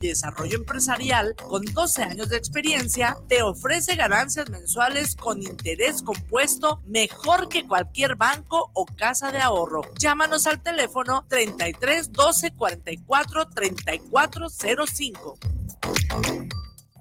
Desarrollo Empresarial, con 12 años de experiencia, te ofrece ganancias mensuales con interés compuesto mejor que cualquier banco o casa de ahorro. Llámanos al teléfono 33 12 44 34 05.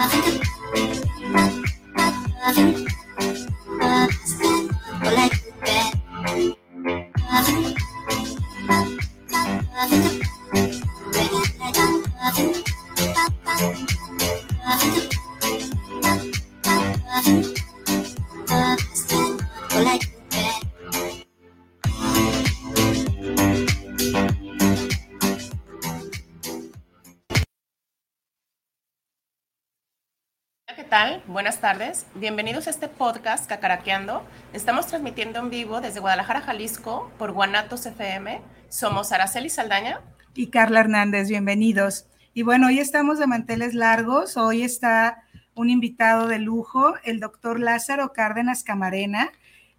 I think Tardes. Bienvenidos a este podcast Cacaraqueando. Estamos transmitiendo en vivo desde Guadalajara, Jalisco, por Guanatos FM. Somos Araceli Saldaña. Y Carla Hernández, bienvenidos. Y bueno, hoy estamos de manteles largos. Hoy está un invitado de lujo, el doctor Lázaro Cárdenas Camarena,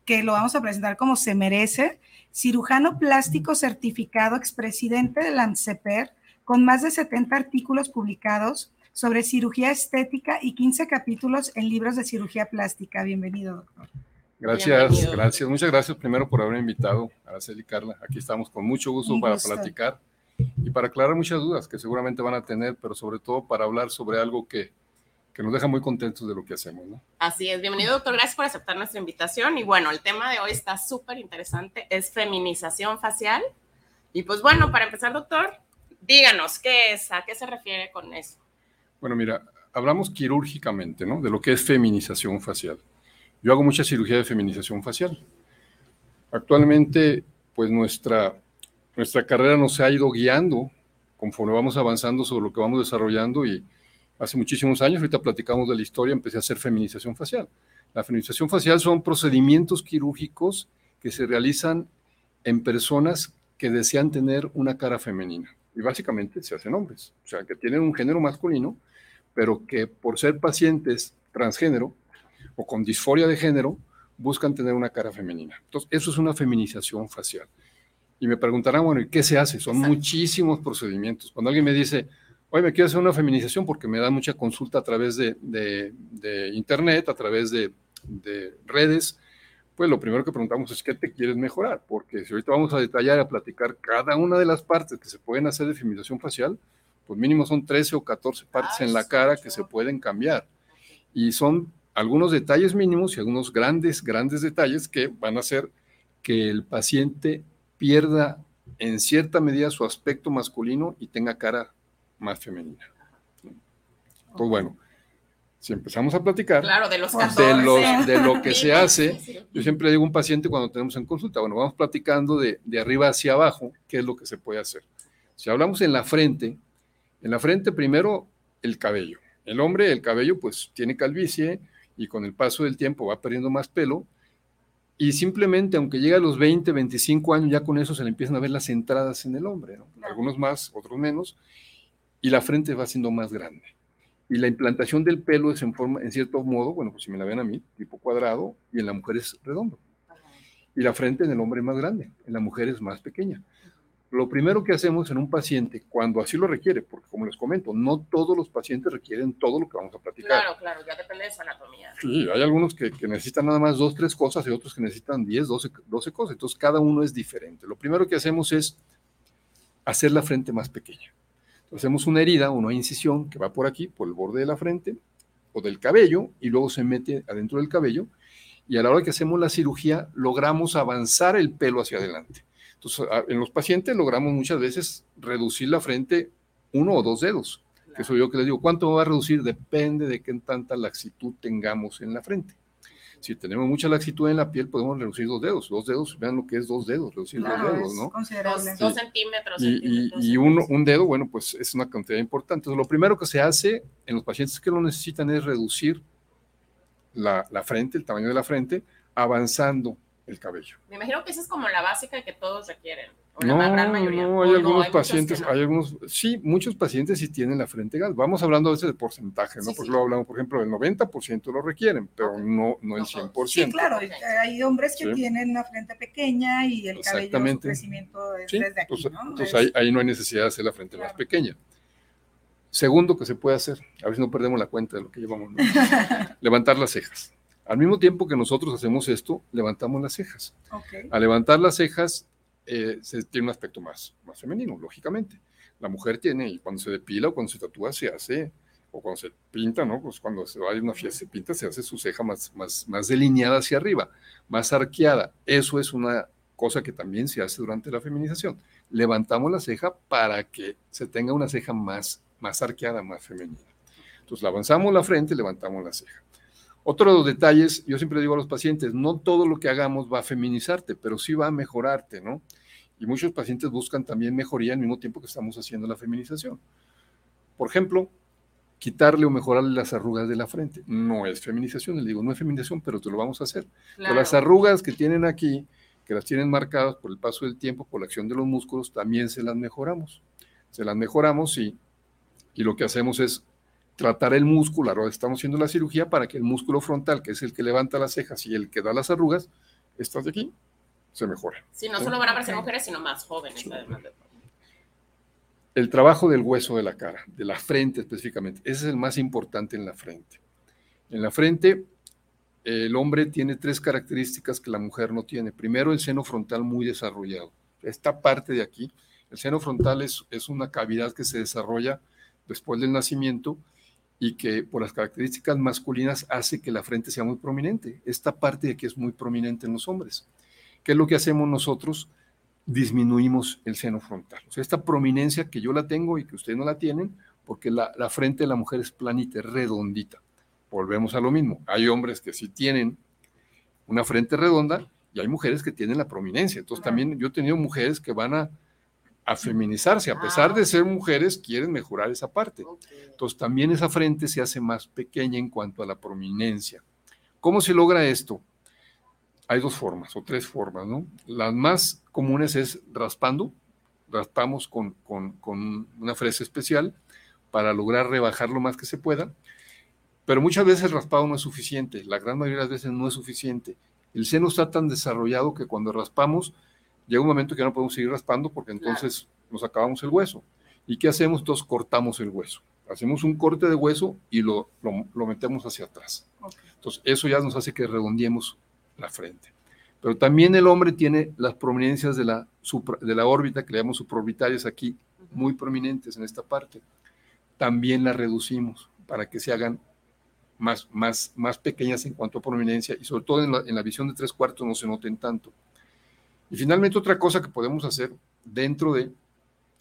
que lo vamos a presentar como se merece. Cirujano plástico certificado, expresidente de la ANSEPER, con más de 70 artículos publicados sobre cirugía estética y 15 capítulos en libros de cirugía plástica. Bienvenido, doctor. Gracias, gracias. Muchas gracias primero por haber invitado a Araceli y Carla. Aquí estamos con mucho gusto para platicar y para aclarar muchas dudas que seguramente van a tener, pero sobre todo para hablar sobre algo que, que nos deja muy contentos de lo que hacemos. ¿no? Así es, bienvenido doctor, gracias por aceptar nuestra invitación. Y bueno, el tema de hoy está súper interesante, es feminización facial. Y pues bueno, para empezar, doctor, díganos, ¿qué es? ¿A qué se refiere con eso? Bueno, mira, hablamos quirúrgicamente, ¿no? De lo que es feminización facial. Yo hago mucha cirugía de feminización facial. Actualmente, pues nuestra, nuestra carrera nos ha ido guiando conforme vamos avanzando sobre lo que vamos desarrollando y hace muchísimos años, ahorita platicamos de la historia, empecé a hacer feminización facial. La feminización facial son procedimientos quirúrgicos que se realizan en personas que desean tener una cara femenina. Y básicamente se hacen hombres, o sea, que tienen un género masculino, pero que por ser pacientes transgénero o con disforia de género, buscan tener una cara femenina. Entonces, eso es una feminización facial. Y me preguntarán, bueno, ¿y qué se hace? Son muchísimos procedimientos. Cuando alguien me dice, oye, me quiero hacer una feminización porque me da mucha consulta a través de, internet, a través de, de, redes, pues lo primero que preguntamos es, ¿qué te quieres mejorar? Porque si ahorita vamos a detallar, a platicar cada una de las partes que se pueden hacer de feminización facial, pues mínimo son 13 o 14 partes en la cara que se pueden cambiar. Y son algunos detalles mínimos y algunos grandes, grandes detalles que van a hacer que el paciente pierda en cierta medida su aspecto masculino y tenga cara más femenina. Pues bueno, si empezamos a platicar de, los de, lo que se hace, yo siempre digo a un paciente cuando tenemos en consulta, bueno, vamos platicando de, de arriba hacia abajo, qué es lo que se puede hacer. Si hablamos en la frente, en la frente, primero, el cabello. El hombre, el cabello, pues tiene calvicie y con el paso del tiempo va perdiendo más pelo Y simplemente, aunque llegue a los 20, 25 años, ya con eso se le empiezan a ver las entradas en el hombre, ¿no? algunos más, otros menos, y la frente va siendo más grande. Y la implantación del pelo es en forma, en cierto modo, bueno, pues si me la ven a mí, tipo cuadrado, y en la mujer es redondo. Y la frente en el hombre es más grande, en la mujer es más pequeña. Lo primero que hacemos en un paciente, cuando así lo requiere, porque como les comento, no todos los pacientes requieren todo lo que vamos a platicar. Claro, claro, ya depende de su anatomía. Sí, hay algunos que, que necesitan nada más dos, tres cosas y otros que necesitan 10, 12, 12 cosas. Entonces, cada uno es diferente. Lo primero que hacemos es hacer la frente más pequeña. Entonces, hacemos una herida, una incisión que va por aquí, por el borde de la frente o del cabello, y luego se mete adentro del cabello. Y a la hora que hacemos la cirugía, logramos avanzar el pelo hacia adelante. Entonces, en los pacientes logramos muchas veces reducir la frente uno o dos dedos. Que eso yo que les digo, ¿cuánto va a reducir? Depende de qué tanta laxitud tengamos en la frente. Si tenemos mucha laxitud en la piel, podemos reducir dos dedos. Dos dedos, vean lo que es dos dedos, reducir dos dedos, ¿no? Dos, dos, centímetros. Y, y, uno, un dedo, bueno, pues es una cantidad importante. Entonces, lo primero que se hace en los pacientes que lo necesitan es reducir la, la frente, el tamaño de la frente, avanzando el cabello. Me imagino que esa es como la básica que todos requieren. no, no, hay algunos pacientes, hay, algunos, sí, muchos pacientes sí tienen la frente gas. Vamos hablando a veces de porcentaje, ¿no? Porque lo hablamos, por ejemplo, el 90% lo requieren, pero no, no el 100%. Sí, claro, hay hombres que tienen una frente pequeña y el cabello, su crecimiento es desde aquí, ¿no? Entonces ahí, ahí, no hay necesidad de hacer la frente más pequeña. Segundo que se puede hacer, a ver si no perdemos la cuenta de lo que llevamos, ¿no? levantar las cejas. Al mismo tiempo que nosotros hacemos esto, levantamos las cejas. Al levantar las cejas, eh, se tiene un aspecto más, más femenino, lógicamente. La mujer tiene, y cuando se depila o cuando se tatúa, se hace, o cuando se pinta, ¿no? Pues cuando se va a una fiesta, se pinta, se hace su ceja más, más, más delineada hacia arriba, más arqueada. Eso es una cosa que también se hace durante la feminización. Levantamos la ceja para que se tenga una ceja más, más arqueada, más femenina. Entonces, avanzamos la frente, levantamos la ceja. Otro de los detalles, yo siempre digo a los pacientes, no todo lo que hagamos va a feminizarte, pero sí va a mejorarte, ¿no? Y muchos pacientes buscan también mejoría al mismo tiempo que estamos haciendo la feminización. Por ejemplo, quitarle o mejorarle las arrugas de la frente. No es feminización, les digo, no es feminización, pero te lo vamos a hacer. las arrugas que tienen aquí, que las tienen marcadas por el paso del tiempo, por la acción de los músculos, también se las mejoramos. Se las mejoramos y, y lo que hacemos es tratar el músculo, ahora estamos haciendo la cirugía para que el músculo frontal, que es el que levanta las cejas y el que da las arrugas, estas de aquí, se mejore. Sí, no solo van a aparecer mujeres, sino más jóvenes, además El trabajo del hueso de la cara, de la frente específicamente, ese es el más importante en la frente. En la frente, el hombre tiene tres características que la mujer no tiene. Primero, el seno frontal muy desarrollado. Esta parte de aquí, el seno frontal es, es una cavidad que se desarrolla después del nacimiento y que por las características masculinas hace que la frente sea muy prominente. Esta parte de aquí es muy prominente en los hombres. ¿Qué es lo que hacemos nosotros? Disminuimos el seno frontal. O sea, esta prominencia que yo la tengo y que ustedes no la tienen, porque la, la frente de la mujer es planita, redondita. Volvemos a lo mismo. Hay hombres que sí tienen una frente redonda y hay mujeres que tienen la prominencia. Entonces también yo he tenido mujeres que van a a feminizarse, a pesar de ser mujeres, quieren mejorar esa parte. Entonces también esa frente se hace más pequeña en cuanto a la prominencia. ¿Cómo se logra esto? Hay dos formas o tres formas, ¿no? Las más comunes es raspando, raspamos con, con una fresa especial para lograr rebajar lo más que se pueda, pero muchas veces el raspado no es suficiente, la gran mayoría de las veces no es suficiente. El seno está tan desarrollado que cuando raspamos llega un momento que no podemos seguir raspando porque entonces nos acabamos el hueso. ¿Y qué hacemos? Entonces cortamos el hueso. Hacemos un corte de hueso y lo, lo, metemos hacia atrás. Entonces eso ya nos hace que redondeemos la frente. Pero también el hombre tiene las prominencias de la, de la órbita, que le llamamos aquí, muy prominentes en esta parte. También las reducimos para que se hagan más, más, más pequeñas en cuanto a prominencia y sobre todo en la, en la visión de tres cuartos no se noten tanto. Y finalmente otra cosa que podemos hacer dentro de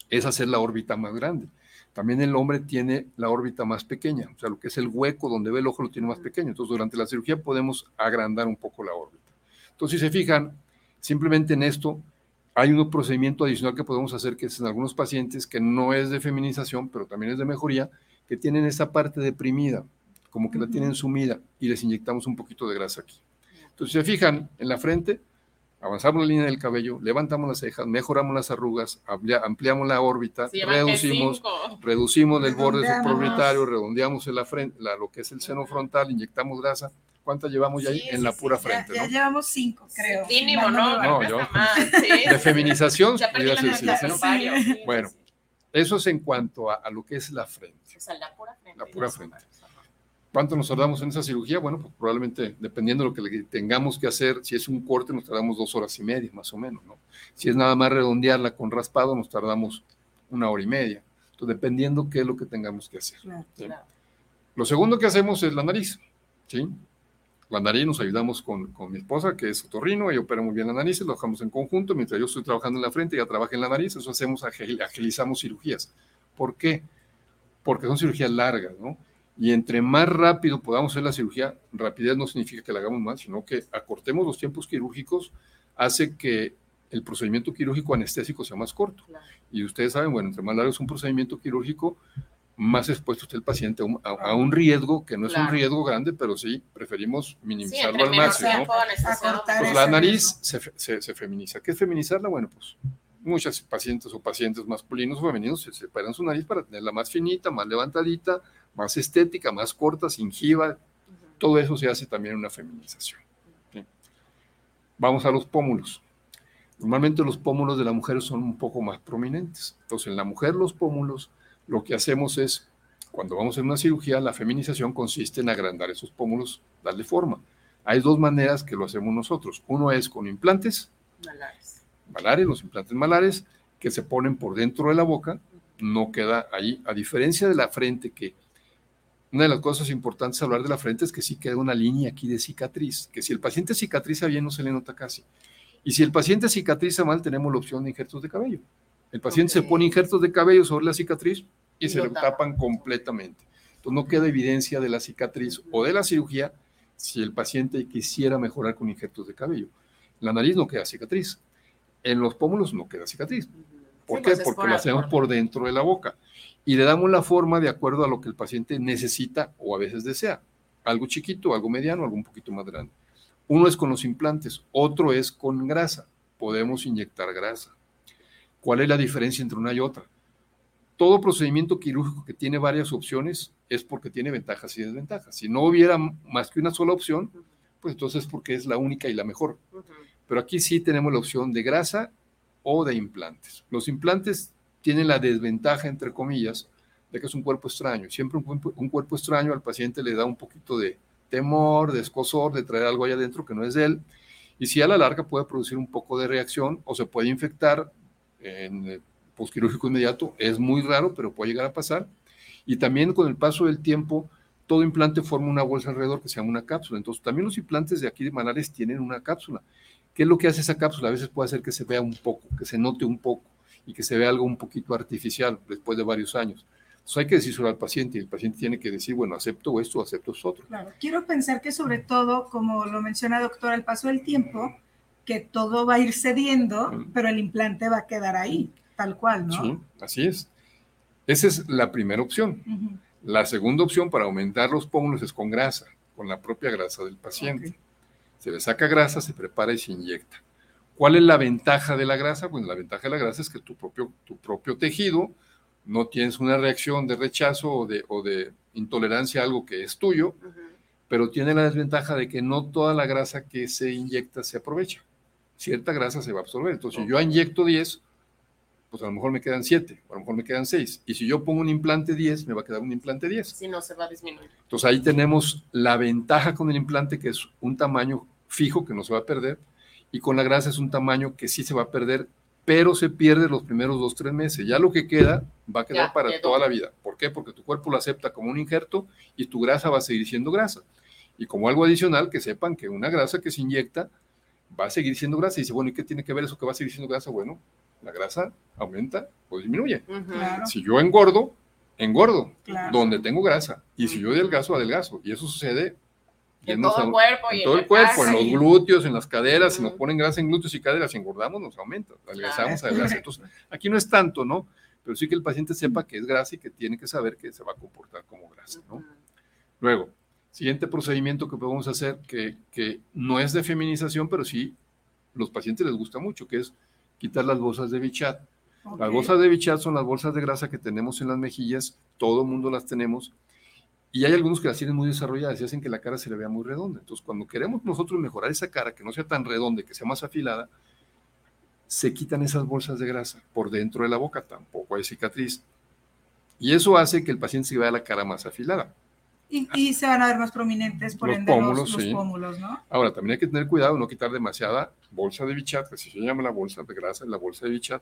es hacer la órbita más grande. También el hombre tiene la órbita más pequeña, o sea, lo que es el hueco donde ve el ojo lo tiene más pequeño. Entonces, durante la cirugía podemos agrandar un poco la órbita. Entonces, si se fijan, simplemente en esto hay un procedimiento adicional que podemos hacer, que es en algunos pacientes, que no es de feminización, pero también es de mejoría, que tienen esa parte deprimida, como que la tienen sumida, y les inyectamos un poquito de grasa aquí. Entonces, si se fijan, en la frente, avanzamos la línea del cabello, levantamos las cejas, mejoramos las arrugas, amplia- ampliamos la órbita, Sí, reducimos, reducimos el borde subprobitario, redondeamos la frente, la- lo que es el seno frontal, inyectamos grasa. ¿Cuántas llevamos ya ahí? Sí, en sí, la pura frente, ya ¿no? llevamos cinco, creo. Mínimo, ¿no? No, yo- De sí. feminización, Bueno. sí. Eso es en cuanto a, a lo que es la frente. O sea, la pura frente. La pura frente. ¿Cuánto nos tardamos en esa cirugía? Bueno, pues probablemente, dependiendo de lo que le tengamos que hacer, si es un corte, nos tardamos dos horas y media, más o menos, ¿no? Si es nada más redondearla con raspado, nos tardamos una hora y media. Entonces, dependiendo qué es lo que tengamos que hacer. Claro. ¿sí? Claro. Lo segundo que hacemos es la nariz, ¿sí? La nariz nos ayudamos con, con mi esposa, que es otorrino, ella opera muy bien la nariz, lo dejamos en conjunto, mientras yo estoy trabajando en la frente, ella trabaja en la nariz, eso hacemos, agil- agilizamos cirugías. ¿Por qué? Porque son cirugías largas, ¿no? Y entre más rápido podamos hacer la cirugía, rapidez no significa que la hagamos más, sino que acortemos los tiempos quirúrgicos, hace que el procedimiento quirúrgico anestésico sea más corto. Claro. Y ustedes saben, bueno, entre más largo es un procedimiento quirúrgico, más expuesto está el paciente a un, a- a un riesgo, que no es un riesgo grande, pero sí preferimos minimizarlo al máximo. Pues la nariz se feminiza. ¿Qué es feminizarla? Bueno, pues muchas pacientes o pacientes masculinos o femeninos se separan su nariz para tenerla más finita, más levantadita, más estética, más corta, sin jiba. Ujú. Todo eso se hace también una feminización. ¿sí? Vamos a los pómulos. Normalmente los pómulos de la mujer son un poco más prominentes. Entonces, en la mujer los pómulos, lo que hacemos es, cuando vamos a hacer una cirugía, la feminización consiste en agrandar esos pómulos, darle forma. Hay dos maneras que lo hacemos nosotros. Uno es con implantes Malares. Malares, los implantes malares, que se ponen por dentro de la boca, no queda ahí. A diferencia de la frente, que una de las cosas importantes hablar de la frente es que sí queda una línea aquí de cicatriz, que si el paciente cicatriza bien no se le nota casi. Y si el paciente cicatriza mal, tenemos la opción de injertos de cabello. El paciente se pone injertos de cabello sobre la cicatriz y, Y se le tapa. tapan completamente. Entonces no queda evidencia de la cicatriz o de la cirugía si el paciente quisiera mejorar con injertos de cabello. La nariz no queda cicatriz. En los pómulos no queda cicatriz. ¿Por Sí, qué? pues es Porque por- lo hacemos por dentro de la boca y le damos la forma de acuerdo a lo que el paciente necesita o a veces desea. Algo chiquito, algo mediano, algo un poquito más grande. Uno es con los implantes, otro es con grasa. Podemos inyectar grasa. ¿Cuál es la diferencia entre una y otra? Todo procedimiento quirúrgico que tiene varias opciones es porque tiene ventajas y desventajas. Si no hubiera más que una sola opción, pues entonces es porque es la única y la mejor. Pero aquí sí tenemos la opción de grasa o de implantes. Los implantes tienen la desventaja, entre comillas, de que es un cuerpo extraño. Siempre un cuerpo, extraño al paciente le da un poquito de temor, de escosor, de traer algo allá adentro que no es de él. Y si a la larga puede producir un poco de reacción o se puede infectar en posquirúrgico inmediato. Es muy raro, pero puede llegar a pasar. Y también con el paso del tiempo, todo implante forma una bolsa alrededor que se llama una cápsula. Entonces, también los implantes de aquí de malares tienen una cápsula. ¿Qué es lo que hace esa cápsula? A veces puede hacer que se vea un poco, que se note un poco y que se vea algo un poquito artificial después de varios años. Entonces hay que decírselo al paciente y el paciente tiene que decir, bueno, acepto esto, acepto esto otro. Claro, quiero pensar que sobre todo, como lo menciona doctor, al paso del tiempo, que todo va a ir cediendo, Mm. pero el implante va a quedar ahí, tal cual, ¿no? Sí, así es. Esa es la primera opción. La segunda opción para aumentar los pómulos es con grasa, con la propia grasa del paciente. Se le saca grasa, se prepara y se inyecta. ¿Cuál es la ventaja de la grasa? Pues la ventaja de la grasa es que tu propio, tu propio tejido no tienes una reacción de rechazo o de, o de intolerancia a algo que es tuyo, pero tiene la desventaja de que no toda la grasa que se inyecta se aprovecha. Cierta grasa se va a absorber. Entonces, si yo inyecto 10, pues a lo mejor me quedan 7, o a lo mejor me quedan 6. Y si yo pongo un implante 10, me va a quedar un implante 10. Si no, se va a disminuir. Entonces ahí tenemos la ventaja con el implante, que es un tamaño fijo que no se va a perder, y con la grasa es un tamaño que sí se va a perder, pero se pierde los primeros dos, tres meses. Ya lo que queda va a quedar Ya, para quedó. toda la vida. ¿Por qué? Porque tu cuerpo lo acepta como un injerto y tu grasa va a seguir siendo grasa. Y como algo adicional, que sepan que una grasa que se inyecta va a seguir siendo grasa. Y dice, bueno, ¿y qué tiene que ver eso que va a seguir siendo grasa? Bueno, la grasa aumenta o disminuye. Ujú. Claro, Si yo engordo, engordo claro. donde tengo grasa. Y si yo adelgazo, adelgazo. Y eso sucede En todo el cuerpo. y en en todo el cuerpo, en los y- glúteos, en las caderas. Si nos ponen grasa en glúteos y caderas, si engordamos, nos aumenta. Adelgazamos, Claro. adelgazamos. Entonces, aquí no es tanto, ¿no? Pero sí que el paciente sepa que es grasa y que tiene que saber que se va a comportar como grasa, ¿no? Luego, Siguiente procedimiento que podemos hacer, que, que no es de feminización, pero sí los pacientes les gusta mucho, que es quitar las bolsas de bichat. Las bolsas de bichat son las bolsas de grasa que tenemos en las mejillas, todo el mundo las tenemos, y hay algunos que las tienen muy desarrolladas y hacen que la cara se le vea muy redonda. Entonces, cuando queremos nosotros mejorar esa cara, que no sea tan redonda, que sea más afilada, se quitan esas bolsas de grasa por dentro de la boca, tampoco hay cicatriz. Y eso hace que el paciente se vea la cara más afilada. Y, y se van a ver más prominentes, por Los ende, pómulos, los, los sí. pómulos, ¿no? Ahora, también hay que tener cuidado no quitar demasiada bolsa de bichat, que así se llama la bolsa de grasa, la bolsa de bichat,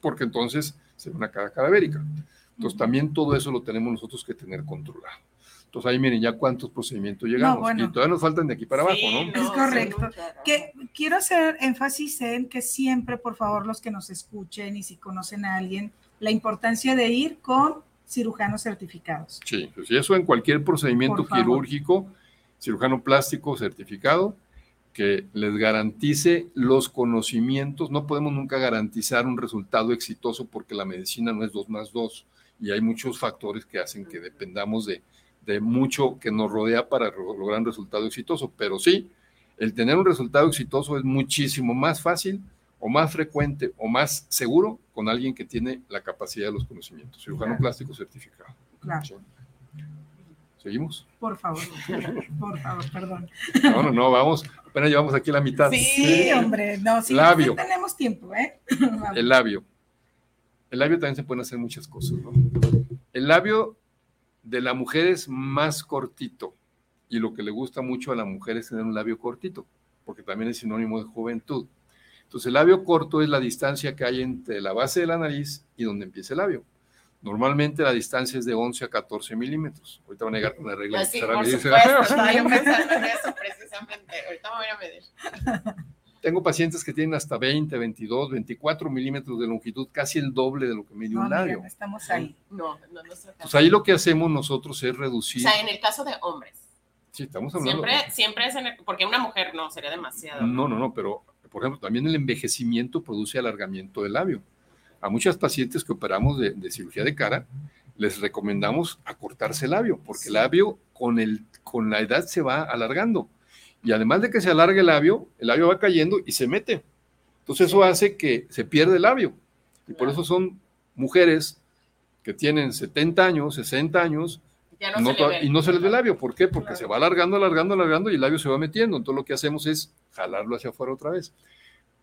porque entonces se ve una cara cadavérica. Entonces, Ujú. también todo eso lo tenemos nosotros que tener controlado. Entonces, ahí miren ya cuántos procedimientos llegamos. bueno. Y todavía nos faltan de aquí para abajo, Sí, ¿no? Es correcto. Que quiero hacer énfasis en que siempre, por favor, los que nos escuchen y si conocen a alguien, la importancia de ir con cirujanos certificados. Sí, pues, y eso en cualquier procedimiento quirúrgico, cirujano plástico certificado, que les garantice los conocimientos. No podemos nunca garantizar un resultado exitoso porque la medicina no es dos más dos y hay muchos factores que hacen que dependamos de, de mucho que nos rodea para lograr un resultado exitoso. Pero sí, el tener un resultado exitoso es muchísimo más fácil o más frecuente o más seguro con alguien que tiene la capacidad de los conocimientos. Cirujano Claro. plástico certificado. Claro, Sí. ¿Seguimos? por favor, por favor, perdón. No, no, no, vamos. Apenas llevamos aquí la mitad. Sí, hombre, no, sí, Labio. no tenemos tiempo, ¿eh? Vamos. El labio. El labio también se pueden hacer muchas cosas, ¿no? El labio de la mujer es más cortito y lo que le gusta mucho a la mujer es tener un labio cortito, porque también es sinónimo de juventud. Entonces, el labio corto es la distancia que hay entre la base de la nariz y donde empieza el labio. Normalmente la distancia es de 11 a 14 milímetros. Ahorita van a llegar con la regla. Sí, por supuesto, estaba yo pensando en eso precisamente. Ahorita me voy a medir. Tengo pacientes que tienen hasta 20, 22, 24 milímetros de longitud, casi el doble de lo que mide No, un labio. estamos ahí. No, no, no Pues ahí lo que hacemos nosotros es reducir. O sea, en el caso de hombres. Sí, estamos hablando. Siempre, siempre es en el, porque una mujer no, sería demasiado. No, no, no, pero por ejemplo, también el envejecimiento produce alargamiento del labio. A muchas pacientes que operamos de, de cirugía de cara, les recomendamos acortarse el labio, porque el labio con, el, con la edad se va alargando. Y además de que se alargue el labio, el labio va cayendo y se mete. Entonces eso hace que se pierda el labio. Y por eso son mujeres que tienen 70 años, 60 años, Ya no no se le ve. y no se les ve el labio. ¿Por qué? Porque Claro. se va alargando, alargando, alargando y el labio se va metiendo. Entonces lo que hacemos es jalarlo hacia afuera otra vez.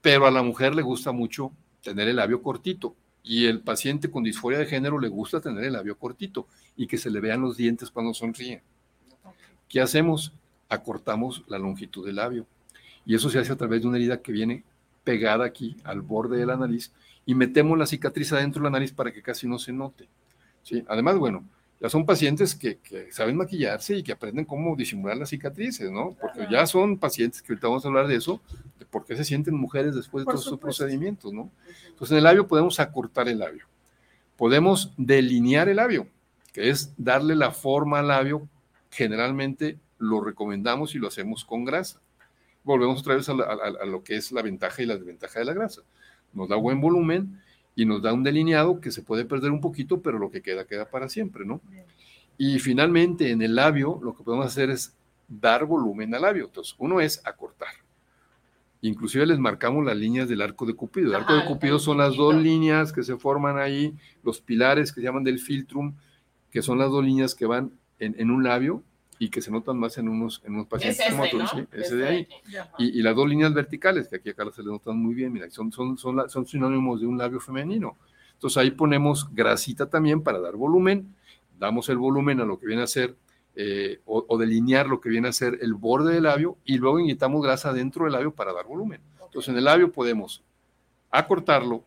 Pero a la mujer le gusta mucho tener el labio cortito y el paciente con disforia de género le gusta tener el labio cortito y que se le vean los dientes cuando sonríe. ¿Qué hacemos? Acortamos la longitud del labio y eso se hace a través de una herida que viene pegada aquí al borde de la nariz y metemos la cicatriz adentro de la nariz para que casi no se note. ¿sí? Además, bueno, ya son pacientes que, que saben maquillarse y que aprenden cómo disimular las cicatrices, ¿no? Porque ya son pacientes que ahorita vamos a hablar de eso, de por qué se sienten mujeres después de Por todos esos supuesto. procedimientos, ¿no? Entonces, en el labio podemos acortar el labio. Podemos delinear el labio, que es darle la forma al labio. Generalmente lo recomendamos y lo hacemos con grasa. Volvemos otra vez a, la- a- a lo que es la ventaja y la desventaja de la grasa. Nos da buen volumen y nos da un delineado que se puede perder un poquito, pero lo que queda, queda para siempre, ¿no? Y finalmente, en el labio, lo que podemos hacer es dar volumen al labio. Entonces, uno es acortar. Inclusive les marcamos las líneas del arco de Cupido. El arco Ajá, de Cupido son las dos líneas que se forman ahí, los pilares que se llaman del filtrum, que son las dos líneas que van en, en un labio y que se notan más en unos, en unos Es pacientes como ¿no? otros, sí, ese de ahí. Ajá. Y, y las dos líneas verticales, que aquí a Carla se le notan muy bien, mira, son, son, son, la- son sinónimos de un labio femenino. Entonces ahí ponemos grasita también para dar volumen, damos el volumen a lo que viene a ser, eh, o, o delinear lo que viene a ser el borde del labio, y luego inyectamos grasa dentro del labio para dar volumen. Entonces en el labio podemos acortarlo,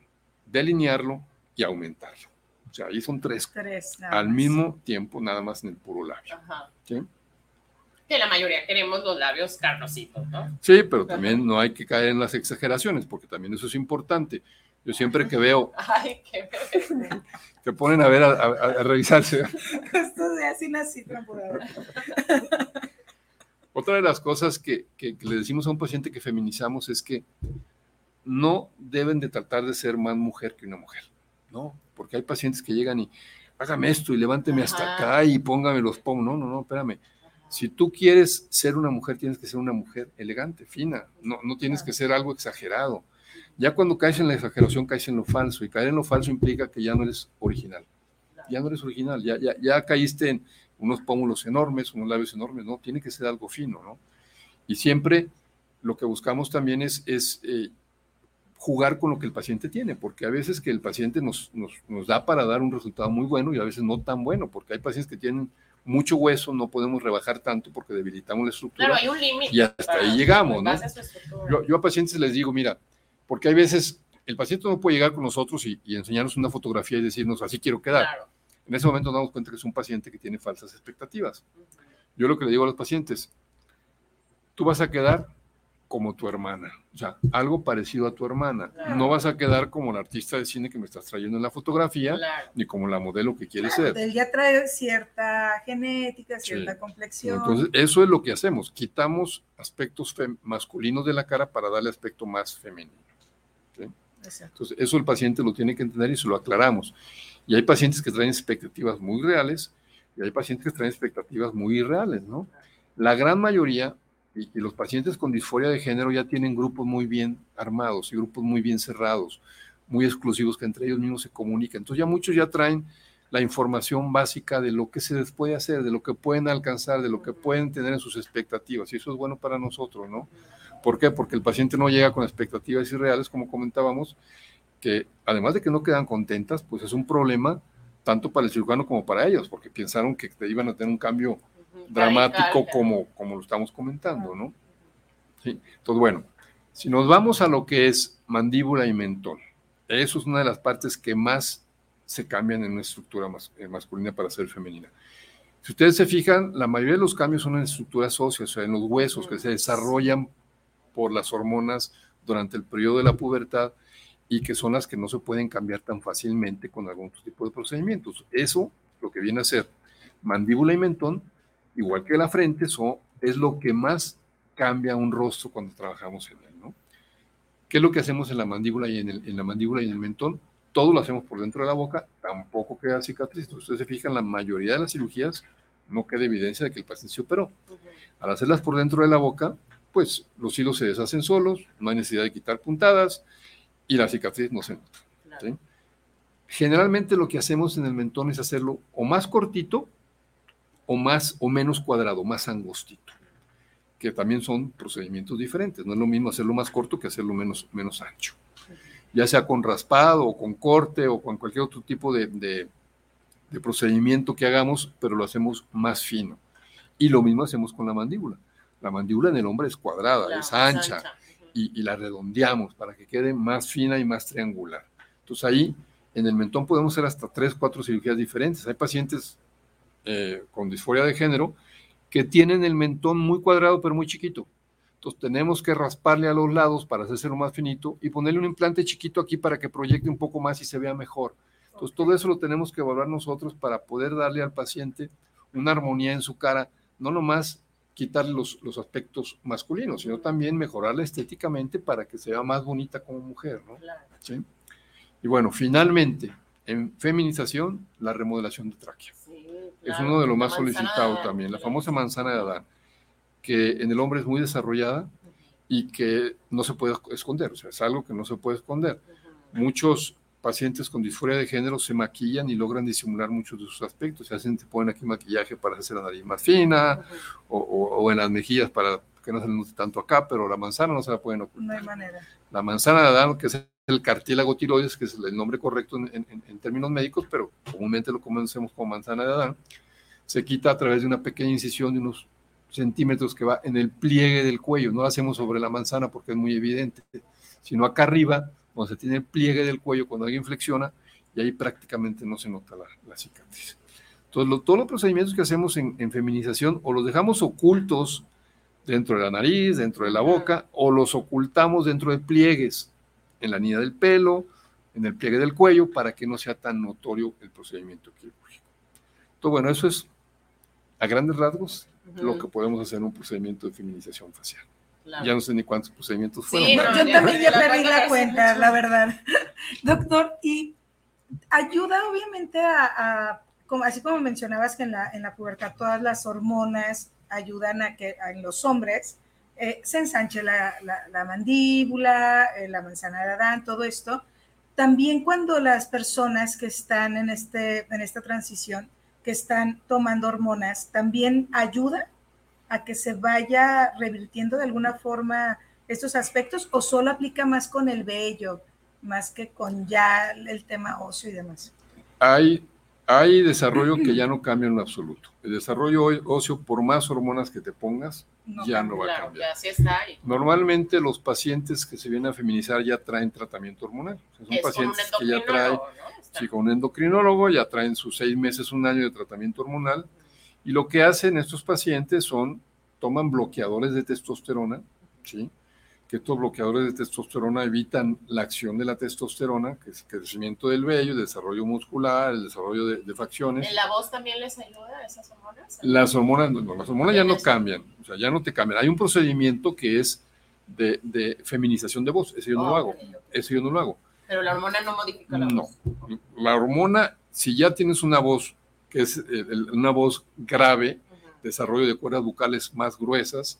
delinearlo y aumentarlo. O sea, ahí son tres Tres. al mismo tiempo, nada más en el puro labio. Ajá. ¿sí? Que la mayoría queremos los labios carnositos, ¿no? Sí, pero también no hay que caer en las exageraciones, porque también eso es importante. Yo siempre que veo, Ay, qué bebé. te ponen a ver, a, a- a revisarse. Esto de así nací. Otra de las cosas que, que- que le decimos a un paciente que feminizamos es que no deben de tratar de ser más mujer que una mujer, ¿no? Porque hay pacientes que llegan y hágame esto y levánteme hasta acá y póngame los pomos. No, no, no, espérame. Si tú quieres ser una mujer, tienes que ser una mujer elegante, fina, no, no tienes que ser algo exagerado. Ya cuando caes en la exageración, caes en lo falso, y caer en lo falso implica que ya no eres original. Ya no eres original, ya, ya, ya caíste en unos pómulos enormes, unos labios enormes, no, tiene que ser algo fino, ¿no? Y siempre lo que buscamos también es, es eh, jugar con lo que el paciente tiene, porque a veces que el paciente nos, nos, nos, da para dar un resultado muy bueno y a veces no tan bueno, porque hay pacientes que tienen mucho hueso, no podemos rebajar tanto porque debilitamos la estructura. Claro, hay un límite. Y hasta ahí llegamos, ¿no? Yo, yo, a pacientes les digo, mira, porque hay veces el paciente no puede llegar con nosotros y, y enseñarnos una fotografía y decirnos, así quiero quedar. Claro. En ese momento nos damos cuenta que es un paciente que tiene falsas expectativas. Yo lo que le digo a los pacientes, tú vas a quedar como tu hermana, o sea, algo parecido a tu hermana. Claro. No vas a quedar como la artista de cine que me estás trayendo en la fotografía, claro. ni como la modelo que quieres claro, ser. Él ya trae cierta genética, cierta sí. complexión. Entonces, eso es lo que hacemos. Quitamos aspectos masculinos de la cara para darle aspecto más femenino. ¿sí? Entonces, eso el paciente lo tiene que entender y se lo aclaramos. Y hay pacientes que traen expectativas muy reales y hay pacientes que traen expectativas muy irreales, ¿no? La gran mayoría y, los pacientes con disforia de género ya tienen grupos muy bien armados y grupos muy bien cerrados, muy exclusivos que entre ellos mismos se comunican. Entonces ya muchos ya traen la información básica de lo que se les puede hacer, de lo que pueden alcanzar, de lo que pueden tener en sus expectativas. Y eso es bueno para nosotros, ¿no? ¿Por qué? Porque el paciente no llega con expectativas irreales, como comentábamos, que además de que no quedan contentas, pues es un problema tanto para el cirujano como para ellos, porque pensaron que iban a tener un cambio. Dramático como, como lo estamos comentando, ¿no? Sí. Entonces, bueno, si nos vamos a lo que es mandíbula y mentón, eso es una de las partes que más se cambian en una estructura mas, eh, masculina para ser femenina. Si ustedes se fijan, la mayoría de los cambios son en estructuras óseas, o sea, en los huesos que se desarrollan por las hormonas durante el periodo de la pubertad y que son las que no se pueden cambiar tan fácilmente con algún tipo de procedimientos. Eso, lo que viene a ser mandíbula y mentón, igual que la frente, eso es lo que más cambia un rostro cuando trabajamos en él, ¿no? ¿Qué es lo que hacemos en la mandíbula y en, el, en la mandíbula y en el mentón? Todo lo hacemos por dentro de la boca, tampoco queda cicatriz. Ustedes se fijan, la mayoría de las cirugías no queda evidencia de que el paciente se operó. Al hacerlas por dentro de la boca, pues los hilos se deshacen solos, no hay necesidad de quitar puntadas, y la cicatriz no se nota. ¿sí? Generalmente lo que hacemos en el mentón es hacerlo o más cortito o más o menos cuadrado, más angostito, que también son procedimientos diferentes. No es lo mismo hacerlo más corto que hacerlo menos, menos ancho. Ya sea con raspado o con corte o con cualquier otro tipo de, de, de procedimiento que hagamos, pero lo hacemos más fino. Y lo mismo hacemos con la mandíbula. La mandíbula en el hombre es cuadrada, claro, es ancha. Y, y, la redondeamos para que quede más fina y más triangular. Entonces ahí en el mentón podemos hacer hasta tres, cuatro cirugías diferentes. Hay pacientes eh, con disforia de género que tienen el mentón muy cuadrado pero muy chiquito. Entonces tenemos que rasparle a los lados para hacérselo más finito y ponerle un implante chiquito aquí para que proyecte un poco más y se vea mejor. Entonces todo eso lo tenemos que evaluar nosotros para poder darle al paciente una armonía en su cara, no nomás quitarle los, los, aspectos masculinos, sino también mejorarla estéticamente para que sea más bonita como mujer, ¿no? Claro. ¿Sí? Y bueno, finalmente, en feminización, la remodelación de tráquea. Claro. Es uno de los más solicitados también, la famosa manzana de Adán, que en el hombre es muy desarrollada y que no se puede esconder, o sea, es algo que no se puede esconder. -huh. Muchos pacientes con disforia de género se maquillan y logran disimular muchos de sus aspectos. Se hacen, se ponen aquí maquillaje para hacer la nariz más fina o, o, o, en las mejillas para que no se note tanto acá, pero la manzana no se la pueden ocultar. No hay manera. La manzana de Adán, que es el cartílago tiroides, que es el nombre correcto en, términos médicos, pero comúnmente lo conocemos como manzana de Adán, se quita a través de una pequeña incisión de unos centímetros que va en el pliegue del cuello. No lo hacemos sobre la manzana porque es muy evidente, sino acá arriba cuando se tiene el pliegue del cuello, cuando alguien flexiona, y ahí prácticamente no se nota la, la cicatriz. Entonces, lo, todos los procedimientos que hacemos en, feminización o los dejamos ocultos dentro de la nariz, dentro de la boca, o los ocultamos dentro de pliegues, en la niña del pelo, en el pliegue del cuello, para que no sea tan notorio el procedimiento quirúrgico. Entonces, bueno, eso es a grandes rasgos uh -huh. lo que podemos hacer en un procedimiento de feminización facial. Claro. Ya no sé ni cuántos procedimientos fueron. Sí, no, yo también ya perdí la cuenta, la verdad. Doctor, y ayuda obviamente a, a, como, así como mencionabas que en la, en la pubertad todas las hormonas ayudan a que en los hombres eh, se ensanche la, la, mandíbula, eh, la manzana de Adán, todo esto. También cuando las personas que están en, este, en esta transición, que están tomando hormonas, también ayuda a que se vaya revirtiendo de alguna forma estos aspectos o solo aplica más con el vello, más que con ya el tema óseo y demás? Hay, hay desarrollo que ya no cambia en lo absoluto. El desarrollo óseo, por más hormonas que te pongas, ya no va a cambiar. Normalmente los pacientes que se vienen a feminizar ya traen tratamiento hormonal. son pacientes que ya traen, sí, con un endocrinólogo, ya traen sus seis meses, un año de tratamiento hormonal. Y lo que hacen estos pacientes son, toman bloqueadores de testosterona, ¿sí? Que estos bloqueadores de testosterona evitan la acción de la testosterona, que es el crecimiento del vello, el desarrollo muscular, el desarrollo de, facciones. ¿En la voz también les ayuda esas hormonas? Las hormonas, no, las hormonas ya no cambian, o sea, ya no te cambian. Hay un procedimiento que es de, feminización de voz, ese yo no lo hago, ese yo no lo hago. Pero la hormona no modifica la voz. No, la hormona, si ya tienes una voz que es una voz grave, desarrollo de cuerdas bucales más gruesas,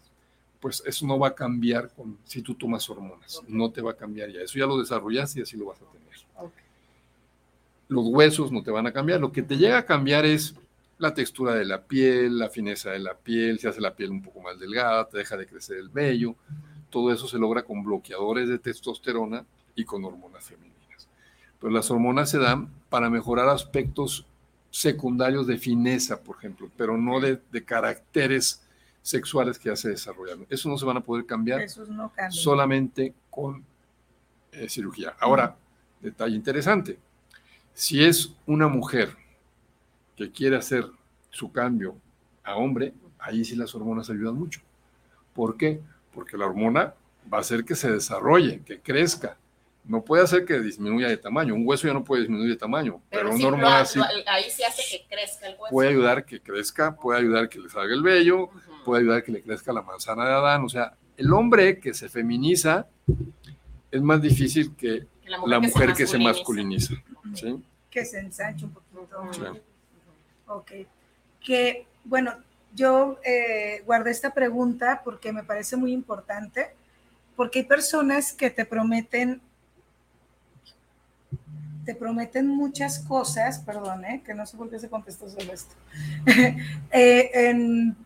pues eso no va a cambiar con, si tú tomas hormonas, no te va a cambiar ya. Eso ya lo desarrollaste y así lo vas a tener. Los huesos no te van a cambiar, lo que te llega a cambiar es la textura de la piel, la fineza de la piel, se hace la piel un poco más delgada, te deja de crecer el vello. Todo eso se logra con bloqueadores de testosterona y con hormonas femeninas. Pero las hormonas se dan para mejorar aspectos secundarios de fineza, por ejemplo, pero no de, de caracteres sexuales que ya se desarrollan. Eso no se van a poder cambiar solamente con eh, cirugía. Ahora, detalle interesante, si es una mujer que quiere hacer su cambio a hombre, ahí sí las hormonas ayudan mucho. ¿Por qué? Porque la hormona va a hacer que se desarrolle, que crezca, no puede hacer que disminuya de tamaño. Un hueso ya no puede disminuir de tamaño, pero, un hormona sí, ahí sí hace que crezca el hueso. Puede ayudar que crezca, puede ayudar que le salga el vello, puede ayudar que le crezca la manzana de Adán. O sea, el hombre que se feminiza es más difícil que, la mujer, que, se masculiniza. Que se ensanche un poquito. Ok. Que, bueno, yo eh, guardé esta pregunta porque me parece muy importante, porque hay personas que te prometen te prometen muchas cosas, perdón, ¿eh? que no sé por qué se contestó sobre esto, eh, en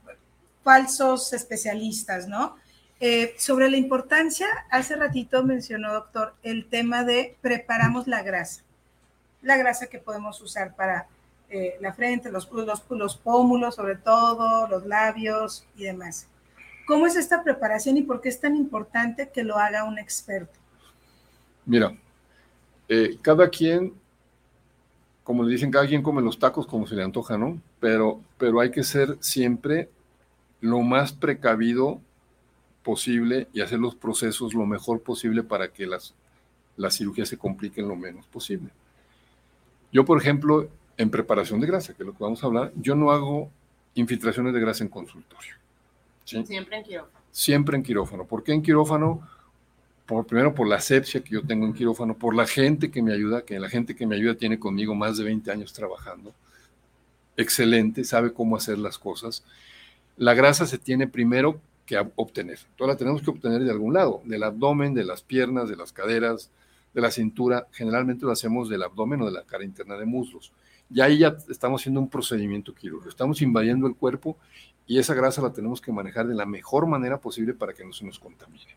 falsos especialistas, ¿no? Eh, sobre la importancia, hace ratito mencionó, doctor, el tema de preparamos la grasa, la grasa que podemos usar para la frente, los pómulos sobre todo, los labios y demás. ¿Cómo es esta preparación y por qué es tan importante que lo haga un experto? Mira, eh, cada quien, como le dicen, cada quien come los tacos como se le antoja, ¿no? Pero, pero hay que ser siempre lo más precavido posible y hacer los procesos lo mejor posible para que las, las cirugías se compliquen lo menos posible. Yo, por ejemplo, en preparación de grasa, que es lo que vamos a hablar, yo no hago infiltraciones de grasa en consultorio. Siempre en quirófano. Siempre en quirófano. ¿Por qué en quirófano? Primero por la asepsia que yo tengo en quirófano, por la gente que me ayuda, que la gente que me ayuda tiene conmigo más de 20 años trabajando. Excelente, sabe cómo hacer las cosas. La grasa se tiene primero que obtener. Entonces la tenemos que obtener de algún lado, del abdomen, de las piernas, de las caderas, de la cintura. Generalmente lo hacemos del abdomen o de la cara interna de muslos. Y ahí ya estamos haciendo un procedimiento quirúrgico. Estamos invadiendo el cuerpo y esa grasa la tenemos que manejar de la mejor manera posible para que no se nos contamine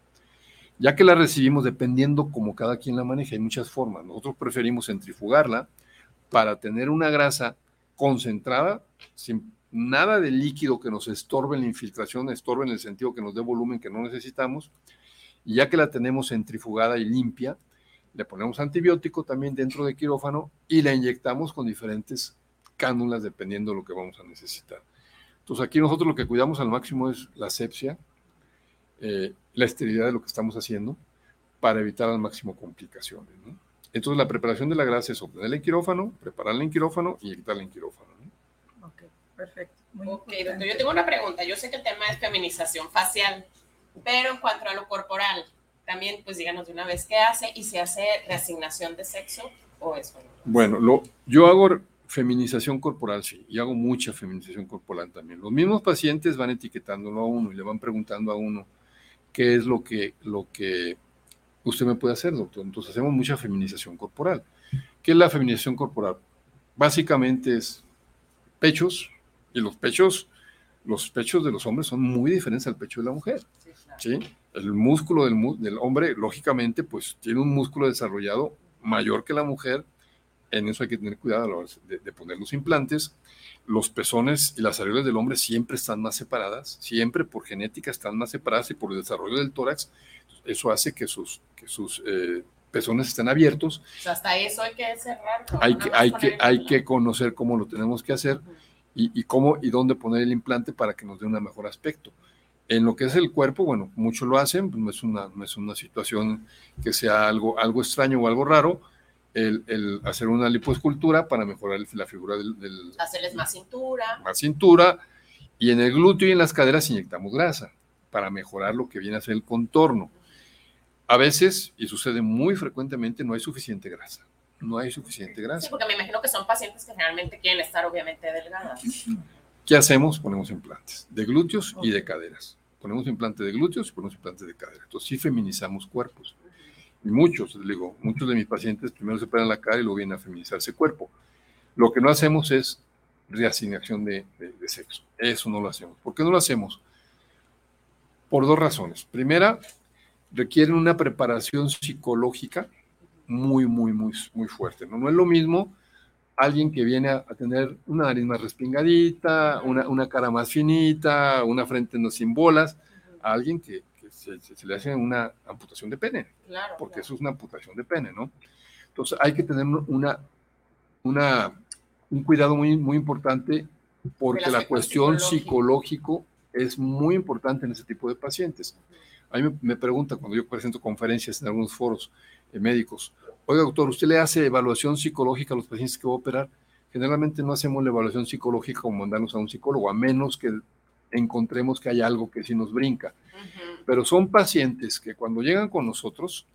ya que la recibimos dependiendo como cada quien la maneja, hay muchas formas. Nosotros preferimos centrifugarla para tener una grasa concentrada, sin nada de líquido que nos estorbe en la infiltración, estorbe en el sentido que nos dé volumen que no necesitamos. Y ya que la tenemos centrifugada y limpia, le ponemos antibiótico también dentro de quirófano y la inyectamos con diferentes cánulas dependiendo de lo que vamos a necesitar. Entonces aquí nosotros lo que cuidamos al máximo es la asepsia, eh, la esterilidad de lo que estamos haciendo para evitar al máximo complicaciones. Entonces, la preparación de la grasa es obtenerla en quirófano, prepararla en quirófano y evitarla en quirófano. Ok, perfecto. ok, doctor, yo tengo una pregunta. Yo sé que el tema es feminización facial, pero en cuanto a lo corporal, también, pues díganos de una vez qué hace y si hace reasignación de sexo o eso. Bueno, lo, yo hago feminización corporal, sí, y hago mucha feminización corporal también. Los mismos pacientes van etiquetándolo a uno y le van preguntando a uno qué es lo que, lo que usted me puede hacer, doctor. Entonces hacemos mucha feminización corporal. ¿Qué es la feminización corporal? Básicamente es pechos, y los pechos, los pechos de los hombres son muy diferentes al pecho de la mujer. ¿sí? El músculo del, del hombre, lógicamente, pues tiene un músculo desarrollado mayor que la mujer, en eso hay que tener cuidado de, de, poner los implantes. Los pezones y las areolas del hombre siempre están más separadas, siempre por genética están más separadas y por el desarrollo del tórax. Eso hace que sus, que sus eh, pezones estén abiertos. hasta eso hay que cerrarlo. Hay, que, hay, que, hay que conocer cómo lo tenemos que hacer y, y, cómo y dónde poner el implante para que nos dé un mejor aspecto. En lo que es el cuerpo, bueno, muchos lo hacen, no es una, no es una situación que sea algo, algo extraño o algo raro, el, el, hacer una lipoescultura para mejorar la figura del, del, Hacerles más cintura. Más cintura. Y en el glúteo y en las caderas inyectamos grasa para mejorar lo que viene a ser el contorno. A veces, y sucede muy frecuentemente, no hay suficiente grasa. No hay suficiente grasa. Sí, porque me imagino que son pacientes que generalmente quieren estar obviamente delgadas. ¿Qué hacemos? Ponemos implantes de glúteos y de caderas. Ponemos implante de glúteos y ponemos implante de caderas. Entonces sí feminizamos cuerpos. Y muchos, les digo, muchos de mis pacientes primero se operan la cara y luego vienen a feminizarse cuerpo. Lo que no hacemos es reasignación de, sexo. Eso no lo hacemos. ¿Por qué no lo hacemos? Por dos razones. Primera, requieren una preparación psicológica muy, muy, muy, muy fuerte. No, no es lo mismo alguien que viene a, a tener una nariz más respingadita, una, una, cara más finita, una frente no sin bolas, a alguien que se, se, le hace una amputación de pene, claro, porque claro. eso es una amputación de pene, ¿no? Entonces hay que tener una, una, un cuidado muy, muy importante porque la cuestión psicológico es muy importante en ese tipo de pacientes. A mí me, me pregunta cuando yo presento conferencias en algunos foros eh, médicos, oiga doctor, ¿usted le hace evaluación psicológica a los pacientes que va a operar? Generalmente no hacemos la evaluación psicológica como mandarnos a un psicólogo, a menos que encontremos que hay algo que sí nos brinca. Uh -huh. Pero son pacientes que cuando llegan con nosotros,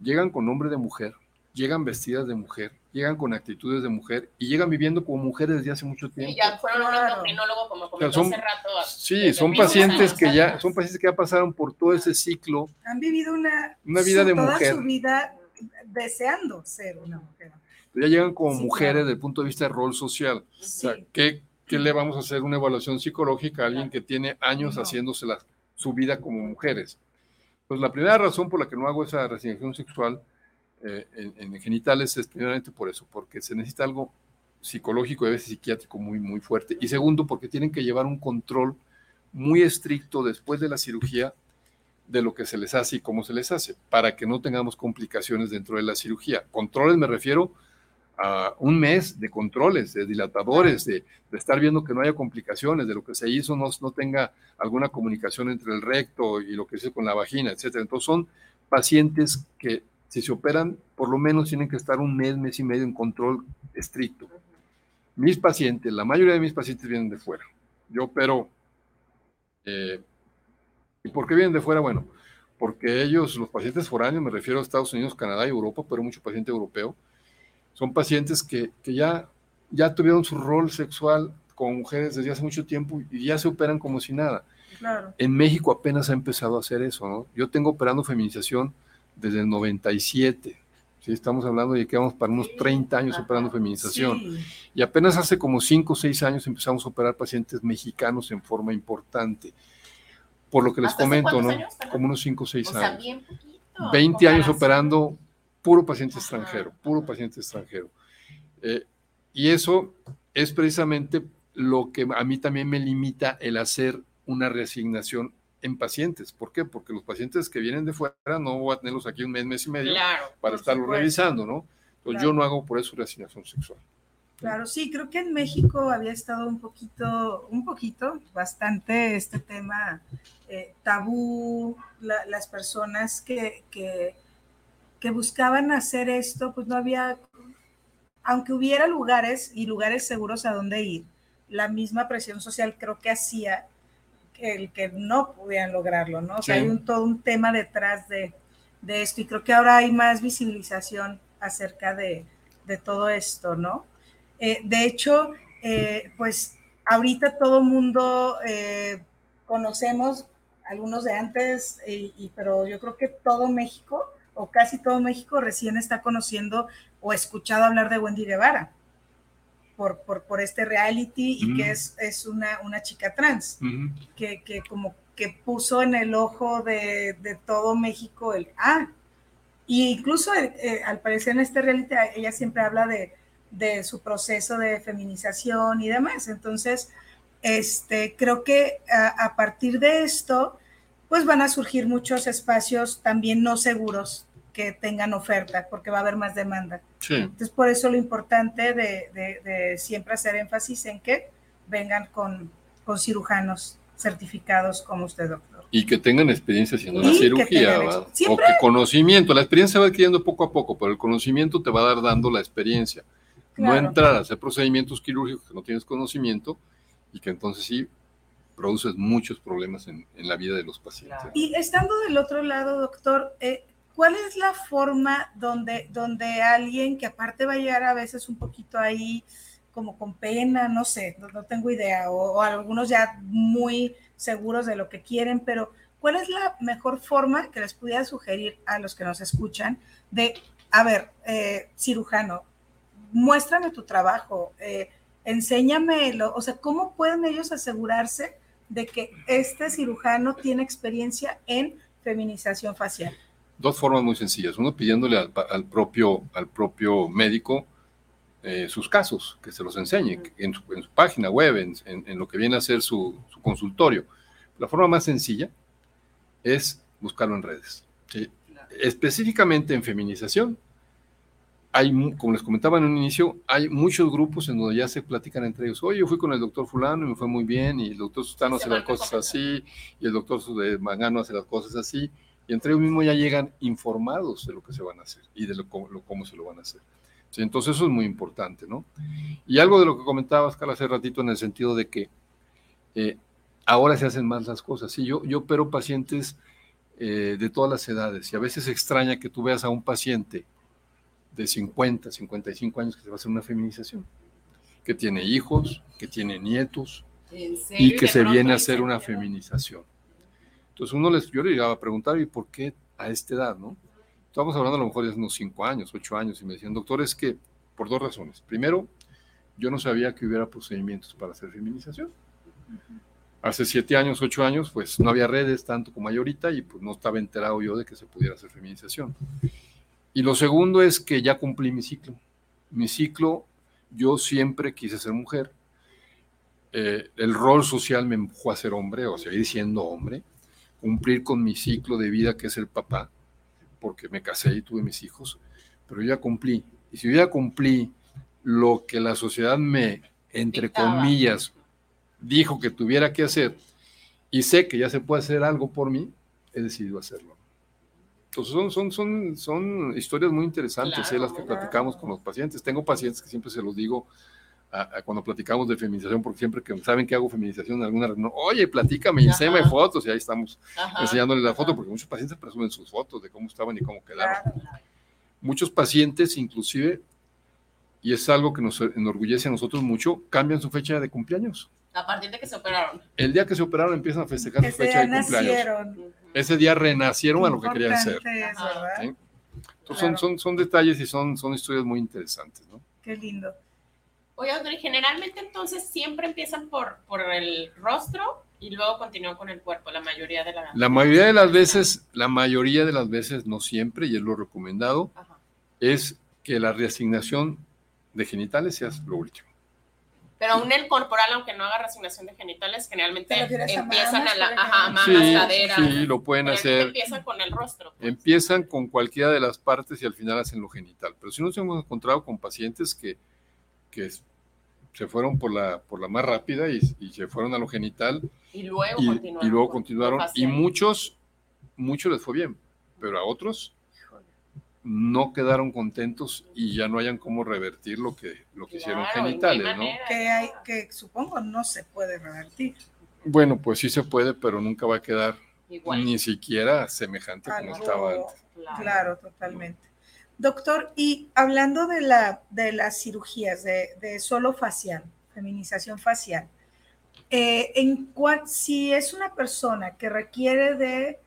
llegan con nombre de mujer, llegan vestidas de mujer, llegan con actitudes de mujer y llegan viviendo como mujeres desde hace mucho tiempo. Y ya fueron un endocrinólogo, como comentó son, hace rato. Sí, son pacientes que ya, son pacientes que ya pasaron por todo ese ciclo. Han vivido una, una vida su, de toda mujer. su vida deseando ser una mujer. Ya llegan como sí, mujeres claro. desde el punto de vista de rol social. Sí. O sea, ¿qué, ¿qué, le vamos a hacer una evaluación psicológica a alguien que tiene años no. haciéndose la, su vida como mujeres? Pues la primera razón por la que no hago esa resignación sexual eh, en, en, genitales es primeramente por eso, porque se necesita algo psicológico y a veces psiquiátrico muy, muy fuerte. Y segundo, porque tienen que llevar un control muy estricto después de la cirugía de lo que se les hace y cómo se les hace, para que no tengamos complicaciones dentro de la cirugía. Controles me refiero un mes de controles, de dilatadores, de, estar viendo que no haya complicaciones, de lo que se hizo no, no, tenga alguna comunicación entre el recto y lo que se hizo con la vagina, etc. Entonces son pacientes que si se operan, por lo menos tienen que estar un mes, mes y medio en control estricto. Mis pacientes, la mayoría de mis pacientes vienen de fuera. Yo opero eh, ¿Y por qué vienen de fuera? Bueno, porque ellos, los pacientes foráneos, me refiero a Estados Unidos, Canadá y Europa, pero mucho paciente europeo, son pacientes que, que ya, ya tuvieron su rol sexual con mujeres desde hace mucho tiempo y ya se operan como si nada. Claro. En México apenas ha empezado a hacer eso, ¿no? Yo tengo operando feminización desde el 97. ¿sí? Estamos hablando de que vamos para unos 30 años operando feminización. Sí. Y apenas hace como 5 o 6 años empezamos a operar pacientes mexicanos en forma importante por lo que les comento, ¿no? Años, Como unos 5 o 6 o sea, años. Bien poquito, 20 años operando puro paciente extranjero, puro paciente extranjero. Eh, y eso es precisamente lo que a mí también me limita el hacer una reasignación en pacientes. ¿Por qué? Porque los pacientes que vienen de fuera no voy a tenerlos aquí un mes, mes y medio claro, para estarlos revisando, ¿no? Entonces claro. yo no hago por eso reasignación sexual. Claro, sí, creo que en México había estado un poquito, un poquito, bastante este tema eh, tabú, la, las personas que, que, que, buscaban hacer esto, pues no había, aunque hubiera lugares y lugares seguros a donde ir, la misma presión social creo que hacía que el que no pudieran lograrlo, ¿no? O sea, sí. hay un, todo un tema detrás de, de, esto y creo que ahora hay más visibilización acerca de, de todo esto, ¿no? Eh, de hecho, eh, pues ahorita todo mundo eh, conocemos, algunos de antes, y, pero yo creo que todo México, o casi todo México, recién está conociendo o escuchado hablar de Wendy Guevara. Por, por, por este reality y que es, es una, una chica trans, que, que como que puso en el ojo de, de todo México el, ah, y incluso eh, al parecer en este reality ella siempre habla de, de, su proceso de feminización y demás. Entonces, este, creo que a, partir de esto, pues van a surgir muchos espacios también no seguros que tengan oferta, porque va a haber más demanda. Entonces, por eso lo importante de, de, de, siempre hacer énfasis en que vengan con, con cirujanos certificados como usted, doctor. Y que tengan experiencia haciendo la cirugía, o que conocimiento. La experiencia va adquiriendo poco a poco, pero el conocimiento te va a dar dando la experiencia. No entrar a hacer procedimientos quirúrgicos que no tienes conocimiento y que entonces sí produces muchos problemas en, la vida de los pacientes. Y estando del otro lado, doctor, eh, ¿cuál es la forma donde, donde alguien que aparte va a llegar a veces un poquito ahí como con pena, no sé, no, tengo idea, o, algunos ya muy seguros de lo que quieren, pero ¿cuál es la mejor forma que les pudiera sugerir a los que nos escuchan de, a ver, eh, cirujano, muéstrame tu trabajo, eh, enséñamelo, o sea, ¿cómo pueden ellos asegurarse de que este cirujano tiene experiencia en feminización facial? Dos formas muy sencillas. Uno pidiéndole al propio, al propio médico eh, sus casos, que se los enseñe en su, página web, en, lo que viene a ser su, consultorio. La forma más sencilla es buscarlo en redes. Específicamente en feminización, hay, como les comentaba en un inicio, hay muchos grupos en donde ya se platican entre ellos. Oye, yo fui con el doctor fulano y me fue muy bien, y el doctor Sustano hace las cosas así, y el doctor de Mangano hace las cosas así, y entre ellos mismos ya llegan informados de lo que se van a hacer y de lo, cómo se lo van a hacer entonces eso es muy importante, ¿no? Y algo de lo que comentabas, Carla, hace ratito en el sentido de que eh, ahora se hacen más las cosas. Sí, yo, yo opero pacientes eh, de todas las edades y a veces extraña que tú veas a un paciente de 50, 55 años que se va a hacer una feminización, que tiene hijos, que tiene nietos y que se viene a hacer una feminización. Entonces uno les, yo le llegaba a preguntar, ¿y por qué a esta edad, no? Estamos hablando a lo mejor de unos 5 años, 8 años, y me decían, doctor, es que por dos razones. Primero, yo no sabía que hubiera procedimientos para hacer feminización. Hace 7 años, 8 años, pues no había redes tanto como hay ahorita y pues no estaba enterado yo de que se pudiera hacer feminización. Y lo segundo es que ya cumplí mi ciclo. Mi ciclo, yo siempre quise ser mujer. Eh, el rol social me empujó a ser hombre, o seguir siendo hombre, cumplir con mi ciclo de vida que es el papá porque me casé y tuve mis hijos, pero yo ya cumplí. Y si yo ya cumplí lo que la sociedad me, entre comillas, dijo que tuviera que hacer, y sé que ya se puede hacer algo por mí, he decidido hacerlo. Entonces son, son, son, son historias muy interesantes eh, las que platicamos con los pacientes. Tengo pacientes que siempre se los digo cuando platicamos de feminización, porque siempre que saben que hago feminización en alguna reunión, oye, platícame, enséñame fotos, y ahí estamos enseñándole la foto, porque muchos pacientes presumen sus fotos de cómo estaban y cómo quedaron. Muchos pacientes, inclusive, y es algo que nos enorgullece a nosotros mucho, cambian su fecha de cumpleaños. A partir de que se operaron. El día que se operaron empiezan a festejar su fecha de cumpleaños. Ese día renacieron a lo que querían ser. Entonces son, son, son detalles y son, son historias muy interesantes, ¿no? Qué lindo. Oye, Audrey, generalmente entonces siempre empiezan por, por el rostro y luego continúan con el cuerpo, la mayoría de las La mayoría de las veces, la mayoría de las veces, no siempre, y es lo recomendado, es que la reasignación de genitales sea lo último. Pero aún el corporal, aunque no haga reasignación de genitales, generalmente empiezan a, la ajá, mamas, sí, caderas. Sí, lo pueden hacer. Empiezan con el rostro. Pues. Empiezan con cualquiera de las partes y al final hacen lo genital. Pero si nos hemos encontrado con pacientes que que se fueron por la, por la más rápida y, se fueron a lo genital. Y luego y, continuaron. Y luego continuaron. Y muchos, muchos les fue bien, pero a otros no quedaron contentos y ya no hayan cómo revertir lo que, lo que hicieron genitales, ¿no? Que, hay, que supongo no se puede revertir. Bueno, pues sí se puede, pero nunca va a quedar ni siquiera semejante como estaba antes. claro totalmente. Doctor, y hablando de, la, de las cirugías de, de solo facial, feminización facial, eh, en si es una persona que requiere de,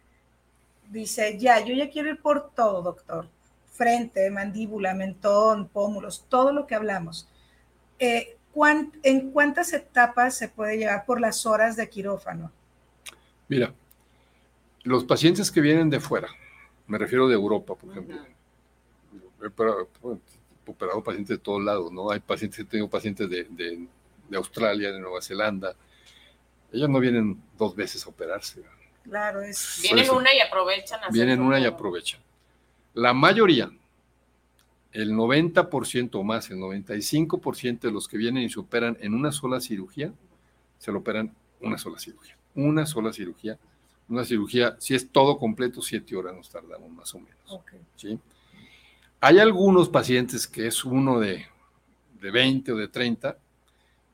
dice, ya, yo ya quiero ir por todo, doctor, frente, mandíbula, mentón, pómulos, todo lo que hablamos, eh, ¿en cuántas etapas se puede llevar por las horas de quirófano? Mira, los pacientes que vienen de fuera, me refiero de Europa, por ejemplo, operado, pacientes de todos lados, ¿no? Hay pacientes, tengo pacientes de, de, Australia, de Nueva Zelanda, ellos no vienen dos veces a operarse. Claro, es... Vienen una y aprovechan. Vienen una y aprovechan. La mayoría, el 90% o más, el 95% de los que vienen y se operan en una sola cirugía, se lo operan una sola cirugía. Una sola cirugía. Una cirugía, si es todo completo, siete horas nos tardamos más o menos. ¿sí? Hay algunos pacientes que es uno de, de 20 o de 30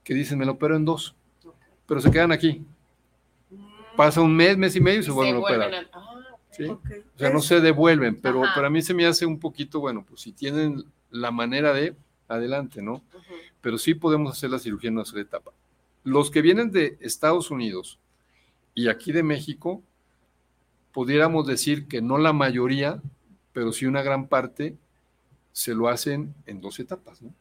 que dicen, me lo opero en dos, pero se quedan aquí. Pasa un mes, mes y medio y se, vuelven a operar. O sea, no se devuelven, pero para mí se me hace un poquito, bueno, pues si tienen la manera de, adelante, ¿no? Pero sí podemos hacer la cirugía en una sola etapa. Los que vienen de Estados Unidos y aquí de México, pudiéramos decir que no la mayoría, pero sí una gran parte, se lo hacen en dos etapas, ¿no?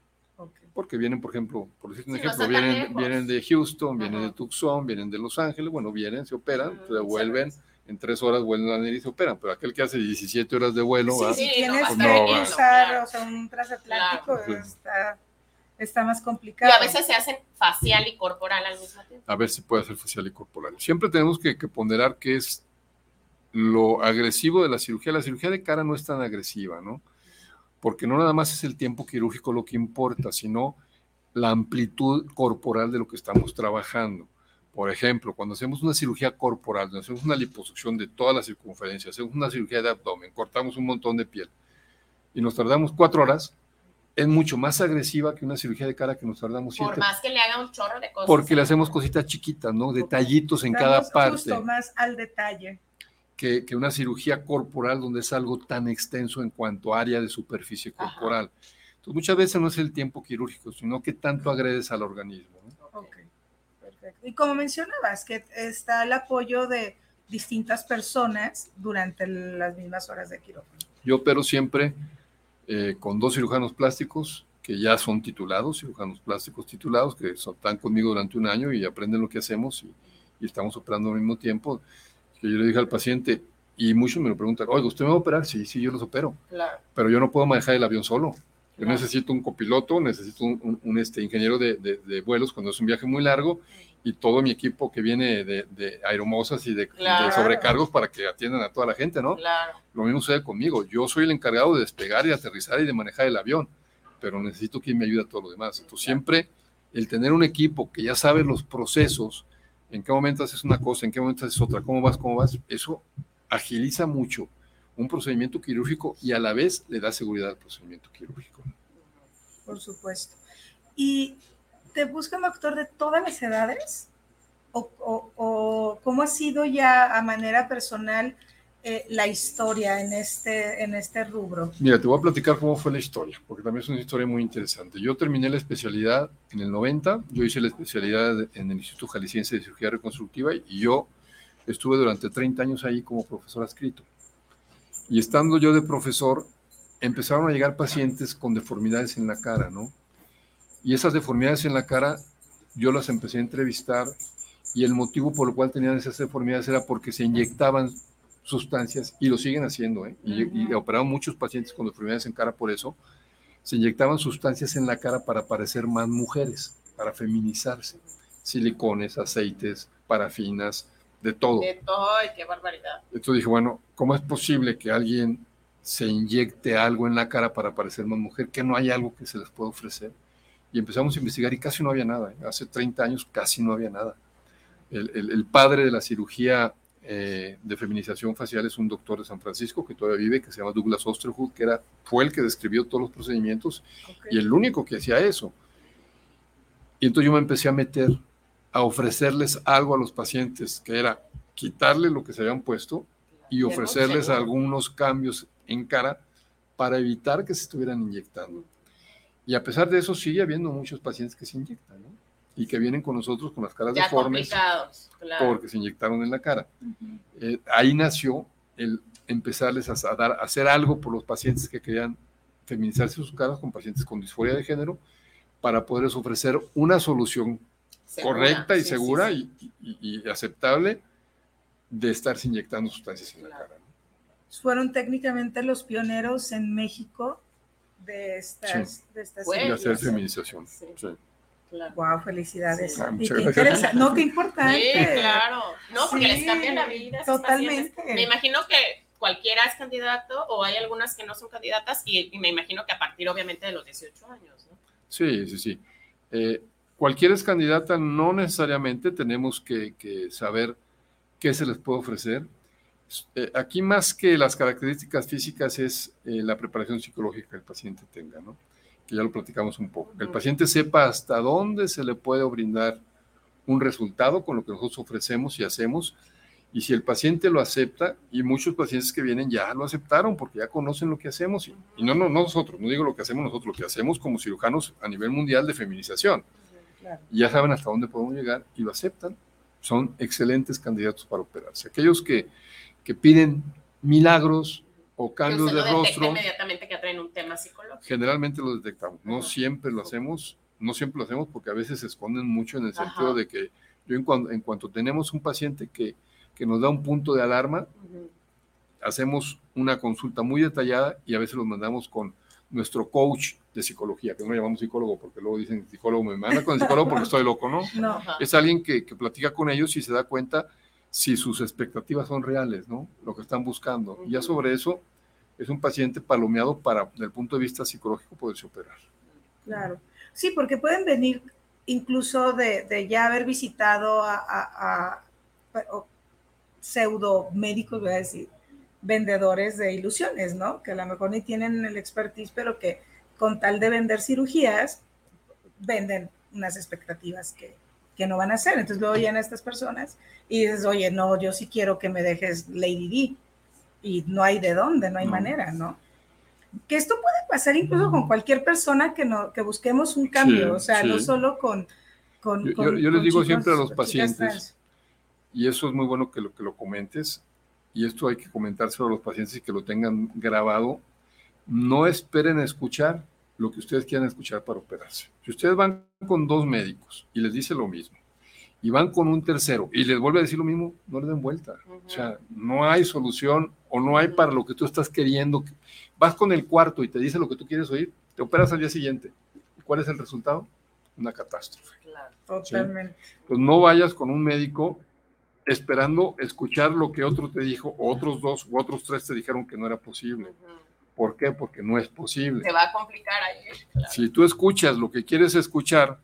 Porque vienen, por ejemplo, por decir un ejemplo, vienen, vienen de Houston, vienen de Tucson, vienen de Los Ángeles, bueno, vienen, se operan, se devuelven en tres horas vuelven a venir y se operan, pero aquel que hace 17 horas de vuelo, sí, si tienes pues que usar o sea, un transatlántico, está, está, más complicado. Y a veces se hacen facial y corporal al mismo tiempo. A ver si puede hacer facial y corporal. Siempre tenemos que, que ponderar qué es lo agresivo de la cirugía. La cirugía de cara no es tan agresiva, ¿no? Porque no nada más es el tiempo quirúrgico lo que importa, sino la amplitud corporal de lo que estamos trabajando. Por ejemplo, cuando hacemos una cirugía corporal, cuando hacemos una liposucción de toda la circunferencia, hacemos una cirugía de abdomen, cortamos un montón de piel y nos tardamos cuatro horas, es mucho más agresiva que una cirugía de cara que nos tardamos siete. Por más que le haga un chorro de cosas. Porque le hacemos cositas chiquitas, ¿no? Detallitos en cada parte. Justo más al detalle. Que, que, una cirugía corporal donde es algo tan extenso en cuanto a área de superficie corporal. Entonces, muchas veces no es el tiempo quirúrgico, sino que tanto agredes al organismo. ¿no? Okay. Y como mencionabas, que está el apoyo de distintas personas durante las mismas horas de quirófano. Yo opero siempre eh, con dos cirujanos plásticos que ya son titulados, cirujanos plásticos titulados, que están conmigo durante un año y aprenden lo que hacemos y, estamos operando al mismo tiempo. Que yo le dije al paciente, y muchos me lo preguntan, oiga, ¿usted me va a operar? Sí, sí, yo los opero. Claro. Pero yo no puedo manejar el avión solo. Yo necesito un copiloto, necesito un, este, ingeniero de, de, vuelos cuando es un viaje muy largo y todo mi equipo que viene de, de aeromosas y de, sobrecargos para que atiendan a toda la gente, ¿no? Claro. Lo mismo sucede conmigo. Yo soy el encargado de despegar y aterrizar y de manejar el avión, pero necesito quien me ayude a todo lo demás. Entonces, siempre el tener un equipo que ya sabe los procesos, en qué momento haces una cosa, en qué momento haces otra, cómo vas, cómo vas, eso agiliza mucho un procedimiento quirúrgico y a la vez le da seguridad al procedimiento quirúrgico. Por supuesto. Y ¿te buscan doctor de todas las edades? ¿O, cómo ha sido ya a manera personal eh, la historia en este, en este rubro? Mira, te voy a platicar cómo fue la historia, porque también es una historia muy interesante. Yo terminé la especialidad en el 90, yo hice la especialidad en el Instituto Jalisciense de Cirugía Reconstructiva y yo estuve durante 30 años ahí como profesor adscrito. Y estando yo de profesor, empezaron a llegar pacientes con deformidades en la cara, ¿no? Y esas deformidades en la cara, yo las empecé a entrevistar y el motivo por el cual tenían esas deformidades era porque se inyectaban sustancias y lo siguen haciendo, ¿eh? y, operaron muchos pacientes con deformidades en cara por eso, se inyectaban sustancias en la cara para parecer más mujeres, para feminizarse, silicones, aceites, parafinas, de todo. De todo, qué barbaridad. Entonces dije, bueno, ¿cómo es posible que alguien se inyecte algo en la cara para parecer más mujer, que no hay algo que se les pueda ofrecer? y empezamos a investigar y casi no había nada. ¿eh? Hace 30 años casi no había nada. El, padre de la cirugía eh, de feminización facial es un doctor de San Francisco que todavía vive, que se llama Douglas Osterhood, que era, fue el que describió todos los procedimientos y el único que hacía eso. Y entonces yo me empecé a meter a ofrecerles algo a los pacientes, que era quitarle lo que se habían puesto y ofrecerles algunos cambios en cara para evitar que se estuvieran inyectando. Y a pesar de eso, sigue habiendo muchos pacientes que se inyectan, ¿no? Y que vienen con nosotros con las caras Ya deformes claro. porque se inyectaron en la cara. Eh, ahí nació el empezarles a, a dar, a hacer algo por los pacientes que querían feminizarse sus caras con pacientes con disforia de género para poderles ofrecer una solución Segura, correcta y sí, segura sí, sí. Y, y- y aceptable de estarse inyectando sustancias en la Claro. cara. ¿no? Fueron técnicamente los pioneros en México de estas, de estas Bueno, Y hacer sí. feminización. Claro. Wow, felicidades. Sí. Ah, Y muchas qué gracias. interesa- No, qué importante. Sí, claro. No, porque les cambia la vida. totalmente. pacientes. Me imagino que cualquiera es candidato o hay algunas que no son candidatas y, y me imagino que a partir obviamente de los 18 años, ¿no? Sí, sí, sí. Eh, cualquiera es candidata, no necesariamente tenemos que, que saber qué se les puede ofrecer. Eh, aquí más que las características físicas es eh, la preparación psicológica que el paciente tenga, ¿no? Que ya lo platicamos un poco. Que el paciente sepa hasta dónde se le puede brindar un resultado con lo que nosotros ofrecemos y hacemos. Y si el paciente lo acepta, y muchos pacientes que vienen ya lo aceptaron porque ya conocen lo que hacemos, y, y no, no, no nosotros, no digo lo que hacemos nosotros, lo que hacemos como cirujanos a nivel mundial de feminización. Claro. Y ya saben hasta dónde podemos llegar y lo aceptan. Son excelentes candidatos para operarse. Aquellos que, que piden milagros o cambios de lo rostro, inmediatamente que traen un tema psicológico. generalmente lo detectamos. No Ajá. siempre lo hacemos, no siempre lo hacemos porque a veces se esconden mucho en el Ajá. sentido de que yo en cuanto, en cuanto tenemos un paciente que, que nos da un punto de alarma, Ujú. hacemos una consulta muy detallada y a veces los mandamos con nuestro coach de psicología, que no llamamos psicólogo porque luego dicen psicólogo, me manda con el psicólogo porque estoy loco, ¿no? No, Ajá. Es alguien que, que platica con ellos y se da cuenta si sus expectativas son reales, ¿no? Lo que están buscando. Y ya sobre eso es un paciente palomeado para, desde el punto de vista psicológico, poderse operar. claro. Sí, porque pueden venir incluso de, de ya haber visitado a, a- pseudo médicos, voy a decir, vendedores de ilusiones, ¿no? Que a lo mejor ni tienen el expertise, pero que con tal de vender cirugías, venden unas expectativas que, que no van a hacer. Entonces luego llegan a estas personas y dices, oye, no, yo sí quiero que me dejes Lady D. Y no hay de dónde, no hay No. manera, ¿no? Que esto puede pasar incluso con cualquier persona que, no, que busquemos un cambio, Sí, o sea, no sí. solo con... con- Yo- yo- con- yo les digo chicos siempre a los pacientes. Y eso es muy bueno que lo, que lo comentes. Y esto hay que comentárselo a los pacientes y que lo tengan grabado. No esperen escuchar lo que ustedes quieran escuchar para operarse. Si ustedes van con dos médicos y les dice lo mismo, y van con un tercero y les vuelve a decir lo mismo, no le den vuelta. O sea, no hay solución o no hay para lo que tú estás queriendo. Vas con el cuarto y te dice lo que tú quieres oír, te operas al día siguiente. ¿Y cuál es el resultado? Una catástrofe. Claro. Totalmente. Pues no vayas con un médico esperando escuchar lo que otro te dijo, o otros dos u otros tres te dijeron que no era posible. Ujú. ¿Por qué? Porque no es posible. Se va a complicar ahí. Claro. Si tú escuchas lo que quieres escuchar,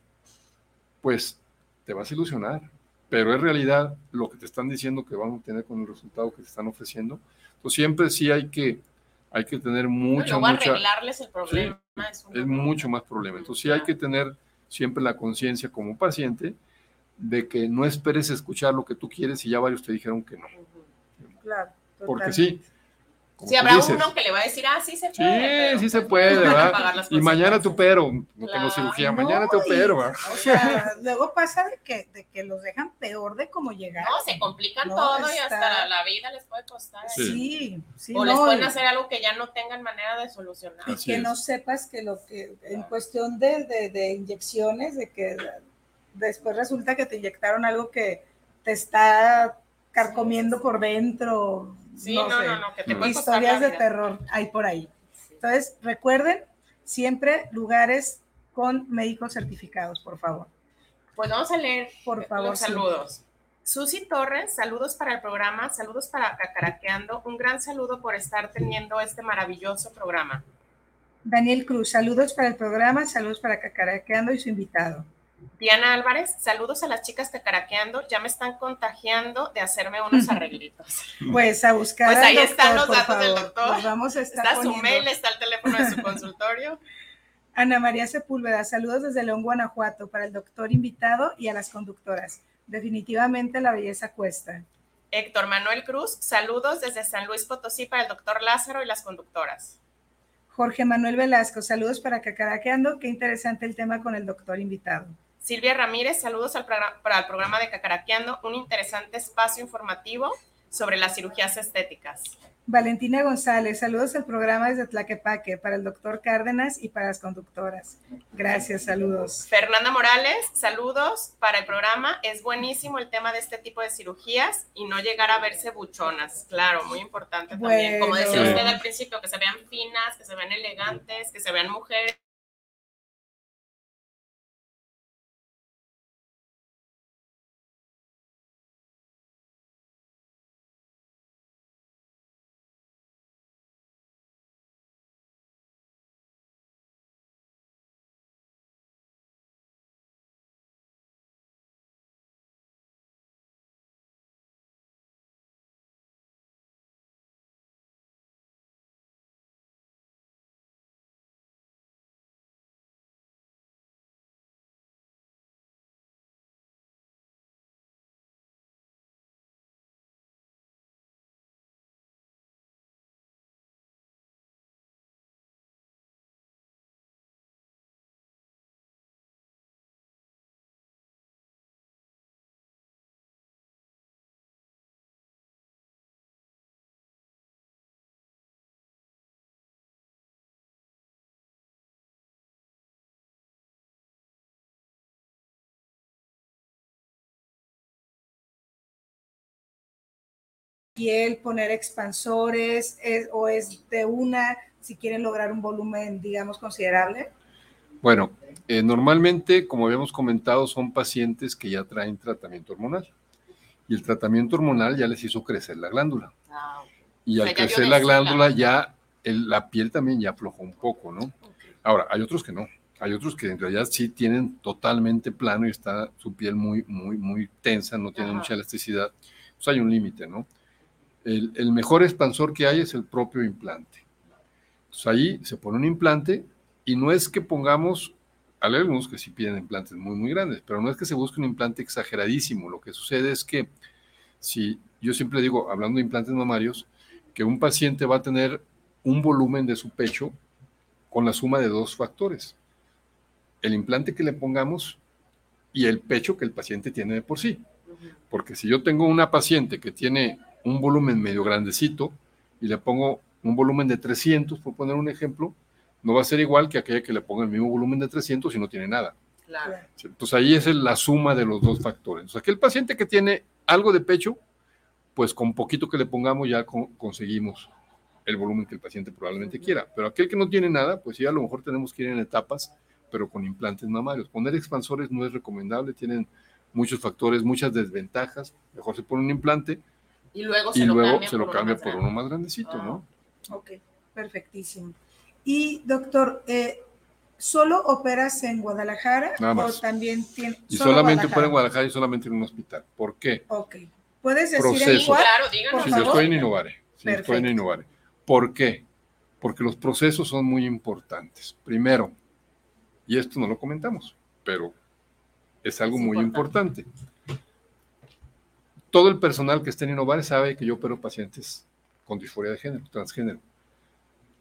pues te vas a ilusionar. Pero en realidad lo que te están diciendo que van a obtener con el resultado que te están ofreciendo. Entonces siempre sí hay que, hay que tener mucha, Luego mucha, arreglarles el problema es, mucho más problema. Entonces sí hay que tener siempre la conciencia como paciente de que no esperes escuchar lo que tú quieres y ya varios te dijeron que no. Claro. Porque sí. Como Sí, habrá dices, uno que le va a decir, ah, sí se Sí, puede. pero, sí se pues, puede, pagar las Y mañana consecuencias. opero, no tengo cirugía, No, mañana te y- opero. ¿verdad? O sea, luego pasa de que, de que los dejan peor de cómo llegar. No, se complican No, todo y hasta la, la vida les puede costar. Sí. Sí, sí, o les no, pueden y- hacer algo que ya no tengan manera de solucionar. y Así que es. no sepas que lo que en cuestión de, de- de inyecciones, de que después resulta que te inyectaron algo que te está carcomiendo por dentro. Sí, no, no, sé. no, no, que te puede Historias de terror hay por ahí. Sí. Entonces, recuerden siempre lugares con médicos certificados, por favor. Pues vamos a leer Por favor. los sí. saludos. Susi Torres, saludos para el programa, saludos para Cacaraqueando, un gran saludo por estar teniendo este maravilloso programa. Daniel Cruz, saludos para el programa, saludos para Cacaraqueando y su invitado. Diana Álvarez, saludos a las chicas Cacaraqueando, ya me están contagiando de hacerme unos arreglitos. Pues a buscar. Pues al ahí están los datos del doctor. Los vamos a estar Está su mail, está el teléfono de su consultorio. Ana María Sepúlveda, saludos desde León, Guanajuato, para el doctor invitado y a las conductoras. Definitivamente la belleza cuesta. Héctor Manuel Cruz, saludos desde San Luis Potosí para el doctor Lázaro y las conductoras. Jorge Manuel Velasco, saludos para Cacaraqueando. Qué interesante el tema con el doctor invitado. Silvia Ramírez, saludos al para el programa de Cacaraqueando, un interesante espacio informativo sobre las cirugías estéticas. Valentina González, saludos al programa desde Tlaquepaque para el doctor Cárdenas y para las conductoras. Gracias, saludos. Fernanda Morales, saludos para el programa. Es buenísimo el tema de este tipo de cirugías y no llegar a verse buchonas. Claro, muy importante también. Como decía usted al principio, que se vean finas, que se vean elegantes, que se vean mujeres piel, poner expansores o es de una si quieren lograr un volumen, digamos, considerable? Bueno, eh, normalmente, como habíamos comentado, son pacientes que ya traen tratamiento hormonal. Y el tratamiento hormonal ya les hizo crecer la glándula. Y al crecer la glándula ya la piel también ya aflojó un poco, ¿no? Ahora, hay otros que no. Hay otros que en realidad sí tienen totalmente plano y está su piel muy, muy, muy tensa, no tiene mucha elasticidad. Pues hay un límite, ¿no? El, mejor expansor que hay es el propio implante. Entonces ahí se pone un implante y no es que pongamos, hay algunos que sí piden implantes muy, muy grandes, pero no es que se busque un implante exageradísimo. Lo que sucede es que si yo siempre digo, hablando de implantes mamarios, que un paciente va a tener un volumen de su pecho con la suma de dos factores. El implante que le pongamos y el pecho que el paciente tiene de por sí. Porque si yo tengo una paciente que tiene un volumen medio grandecito y le pongo un volumen de 300, por poner un ejemplo, no va a ser igual que aquella que le ponga el mismo volumen de 300 y no tiene nada. Entonces ahí es la suma de los dos factores. O sea, que el paciente que tiene algo de pecho, pues con poquito que le pongamos ya conseguimos el volumen que el paciente probablemente quiera. Pero aquel que no tiene nada, pues sí, a lo mejor tenemos que ir en etapas, pero con implantes mamarios. Poner expansores no es recomendable, tienen muchos factores, muchas desventajas. Mejor se pone un implante y luego se, lo, cambia por, uno más grandecito, ¿no? Ah, ok, perfectísimo. Y doctor, eh, ¿solo operas en Guadalajara o también tienes... Y solamente opera en Guadalajara y solamente en un hospital. ¿Por qué? Ok. ¿Puedes decir en cuál? Claro, díganos. Sí, yo estoy en Innovare. Sí, estoy en Innovare. ¿Por qué? Porque los procesos son muy importantes. Primero, y esto no lo comentamos, pero es algo muy importante todo el personal que esté en Innovar sabe que yo opero pacientes con disforia de género, transgénero.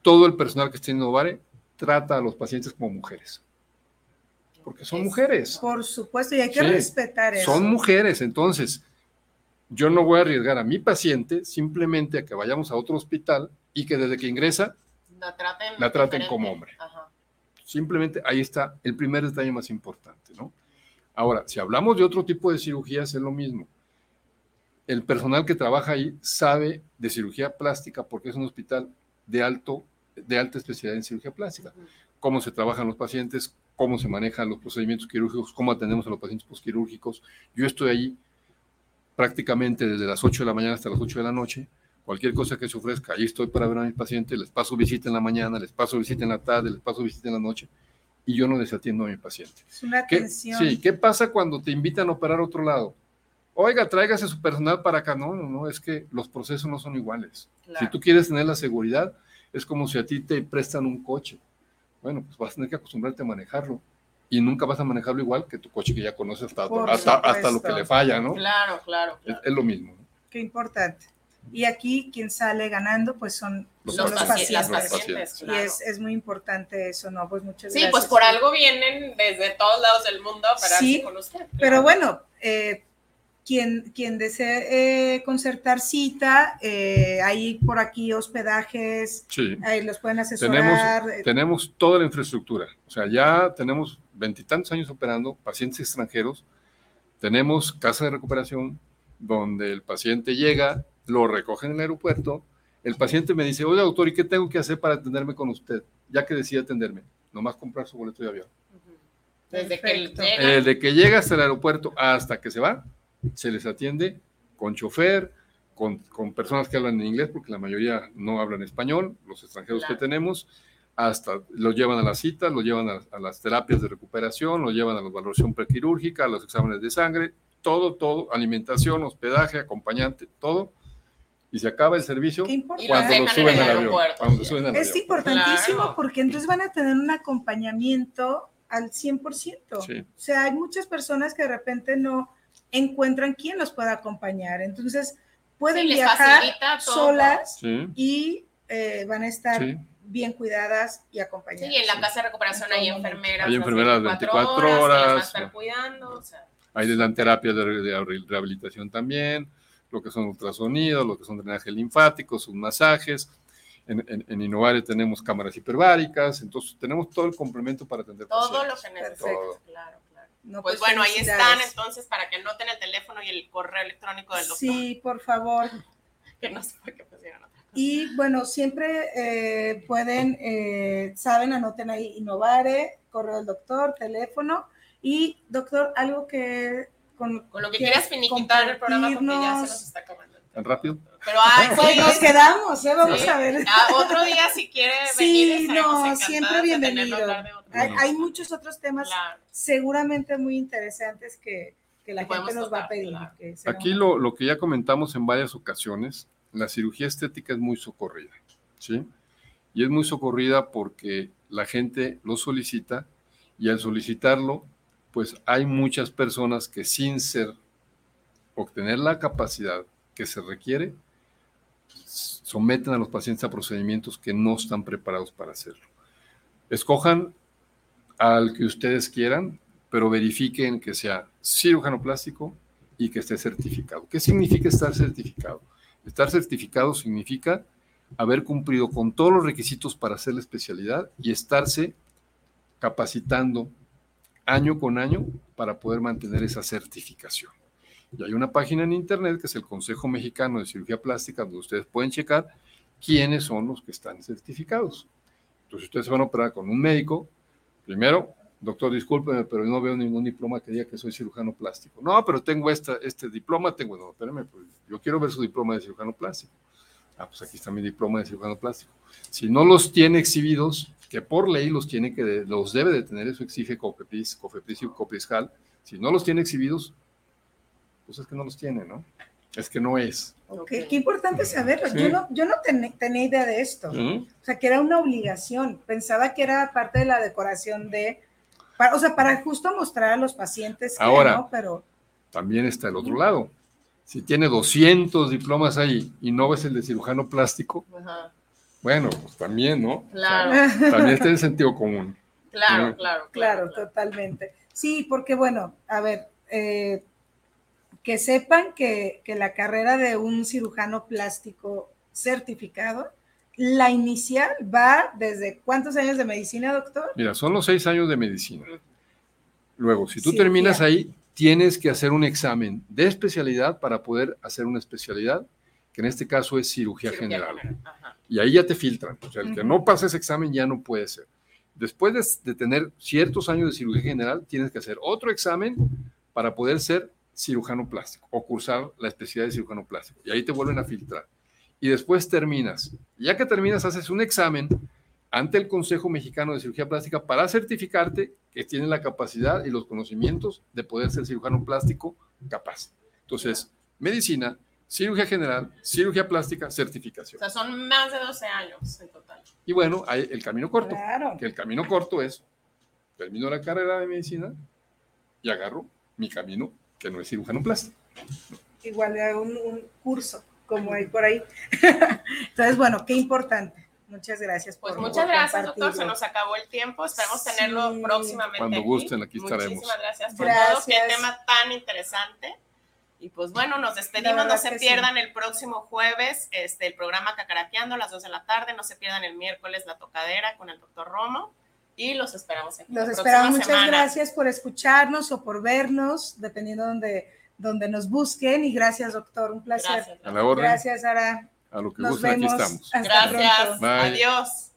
Todo el personal que esté en Innovar trata a los pacientes como mujeres. Porque son mujeres. Por supuesto, y hay que respetar eso. Son mujeres, entonces yo no voy a arriesgar a mi paciente simplemente a que vayamos a otro hospital y que desde que ingresa la traten, como hombre. Simplemente ahí está el primer detalle más importante, ¿no? Ahora, si hablamos de otro tipo de cirugías, es lo mismo el personal que trabaja ahí sabe de cirugía plástica porque es un hospital de, alto, de alta especialidad en cirugía plástica. Cómo se trabajan los pacientes, cómo se manejan los procedimientos quirúrgicos, cómo atendemos a los pacientes postquirúrgicos. Yo estoy ahí prácticamente desde las 8 de la mañana hasta las 8 de la noche. Cualquier cosa que se ofrezca, ahí estoy para ver a mis pacientes, les paso visita en la mañana, les paso visita en la tarde, les paso visita en la noche y yo no desatiendo a mi paciente. Es una atención. sí, ¿qué pasa cuando te invitan a operar a otro lado? Oiga, tráigase su personal para acá. No, no, no, es que los procesos no son iguales. Si tú quieres tener la seguridad, es como si a ti te prestan un coche. Bueno, pues vas a tener que acostumbrarte a manejarlo. Y nunca vas a manejarlo igual que tu coche que ya conoces hasta, hasta, lo que le falla, ¿no? Claro, claro. Es, lo mismo. Qué importante. Y aquí quien sale ganando pues son Los son Los los paci- las pacientes. pacientes, Y claro. es, es muy importante eso, ¿no? Pues muchas Sí, gracias. pues por algo vienen desde todos lados del mundo a operarse Sí, con usted. Pero bueno, eh, quien, quien desee eh, concertar cita, eh, hay por aquí hospedajes, Sí. ahí los pueden Tenemos, asesorar. eh, tenemos toda la infraestructura. O sea, ya tenemos veintitantos años operando pacientes extranjeros. Tenemos casa de recuperación donde el paciente llega, lo recoge en el aeropuerto. El paciente me dice, oye, doctor, ¿y qué tengo que hacer para atenderme con usted? Ya que decide atenderme, nomás comprar su boleto de avión. Desde Perfecto. que llega. Eh, de que llega hasta el aeropuerto hasta que se va, se les atiende con chofer, con, con personas que hablan en inglés, porque la mayoría no hablan español, los extranjeros Claro. que tenemos, hasta los llevan a las citas, los llevan a, a las terapias de recuperación, los llevan a la valoración prequirúrgica, a los exámenes de sangre, todo, todo, alimentación, hospedaje, acompañante, todo, y se acaba el servicio cuando lo en suben al avión. Cuando suben al Es avión. importantísimo Claro. porque entonces van a tener un acompañamiento al 100%. Sí. O sea, hay muchas personas que de repente no encuentran quién los pueda acompañar. Entonces, pueden Sí, viajar solas Sí, y eh, van a estar sí. bien cuidadas y acompañadas. Sí, y en la casa de recuperación hay enfermeras. Hay enfermeras 24 24 que las van a horas, estar cuidando. O sea, Ahí les dan terapias de, re- de rehabilitación también, lo que son ultrasonidos, lo que son drenaje linfático, sus masajes. En, en, en Innovare tenemos cámaras hiperbáricas, entonces tenemos todo el complemento para atender todo pacientes. lo que. Claro, claro. No, Pues bueno, ahí están entonces para que anoten el teléfono y el correo electrónico del doctor. Sí, por favor. Que no sé por qué pusieron otra cosa. Y bueno, siempre eh, pueden, eh, saben, anoten ahí Innovare, correo del doctor, teléfono. Y doctor, algo que con, Con lo que ¿Quieres quieras finiquitar el programa porque ya se nos está acabando. ¿Tan rápido? Pero ay, Pues nos sí, quedamos, ¿eh? Vamos sí. a ver. Ah, otro día si quiere Sí, venir. estaremos no, siempre de bienvenido. Hay, hay muchos otros temas Claro. seguramente muy interesantes que, que la Que gente nos va a tocar, pedir. claro. que Aquí lo, lo que ya comentamos en varias ocasiones, la cirugía estética es muy socorrida, ¿sí? Y es muy socorrida porque la gente lo solicita y al solicitarlo, pues hay muchas personas que sin ser, obtener la capacidad que se requiere, someten a los pacientes a procedimientos que no están preparados para hacerlo. Escojan al que ustedes quieran, pero verifiquen que sea cirujano plástico y que esté certificado. ¿Qué significa estar certificado? Estar certificado significa haber cumplido con todos los requisitos para hacer la especialidad y estarse capacitando año con año para poder mantener esa certificación. Y hay una página en internet que es el Consejo Mexicano de Cirugía Plástica donde ustedes pueden checar quiénes son los que están certificados. Entonces ustedes van a operar con un médico, primero, doctor, discúlpeme, pero no veo ningún diploma que diga que soy cirujano plástico. No, pero tengo esta, este diploma, tengo, no, espérame, pues, yo quiero ver su diploma de cirujano plástico. Ah, pues aquí está mi diploma de cirujano plástico. Si no los tiene exhibidos, que por ley los tiene que, los debe de tener, eso exige COFEPRIS, COFEPRIS y COPRISJAL. Si no los tiene exhibidos, pues es que no los tiene, ¿no? Es que no es. Ok, Qué importante saberlo. Sí. Yo no, yo no ten- tenía idea de esto. ¿Mm? O sea, que era una obligación. Pensaba que era parte de la decoración de, para- o sea, para justo mostrar a los pacientes que Ahora. no, pero También está el otro lado. Si tiene 200 diplomas ahí y no ves el de cirujano plástico, Ajá. bueno, pues también, ¿no? O sea, Claro, también está el sentido común. claro, Mm. claro, claro, totalmente. Sí, porque bueno, a ver, eh, que sepan que, que la carrera de un cirujano plástico certificado, la inicial va desde cuántos años de medicina, doctor? Mira, son los seis años de medicina. Luego, si tú terminas ahí, tienes que hacer un examen de especialidad para poder hacer una especialidad, que en este caso es cirugía, Cirugía general. Y ahí ya te filtran. O sea, el que no pasa ese examen ya no puede ser. Después de, de tener ciertos años de cirugía general, tienes que hacer otro examen para poder ser cirujano plástico o cursar la especialidad de cirujano plástico. Y ahí te vuelven a filtrar. Y después terminas. Ya que terminas, haces un examen ante el Consejo Mexicano de Cirugía Plástica para certificarte que tienes la capacidad y los conocimientos de poder ser cirujano plástico capaz. Entonces, medicina, cirugía general, cirugía plástica, O certificación. sea, son más de 12 años en total. Y bueno, hay el camino corto, Claro. que el camino corto es, termino la carrera de medicina y agarro mi camino, que no es cirujano plástico. Igual de un, un curso. como hay por ahí. Entonces, bueno, qué importante. Muchas gracias. Por, pues muchas gracias, doctor. Se nos acabó el tiempo. Esperemos tenerlo próximamente. Cuando gusten, aquí estaremos. Muchísimas gracias por todo. Qué tema tan interesante. Y pues bueno, nos despedimos. No se pierdan el próximo jueves este, el programa Cacaraqueando a las 2 de la tarde. No se pierdan el miércoles la tocadera con el doctor Romo. Y los esperamos aquí. Los esperamos. Muchas gracias por escucharnos o por vernos, dependiendo de donde, donde nos busquen. Y gracias, doctor. Un placer. Gracias, a la orden. Gracias, Ara. A lo que gusten, aquí estamos. gracias. Adiós.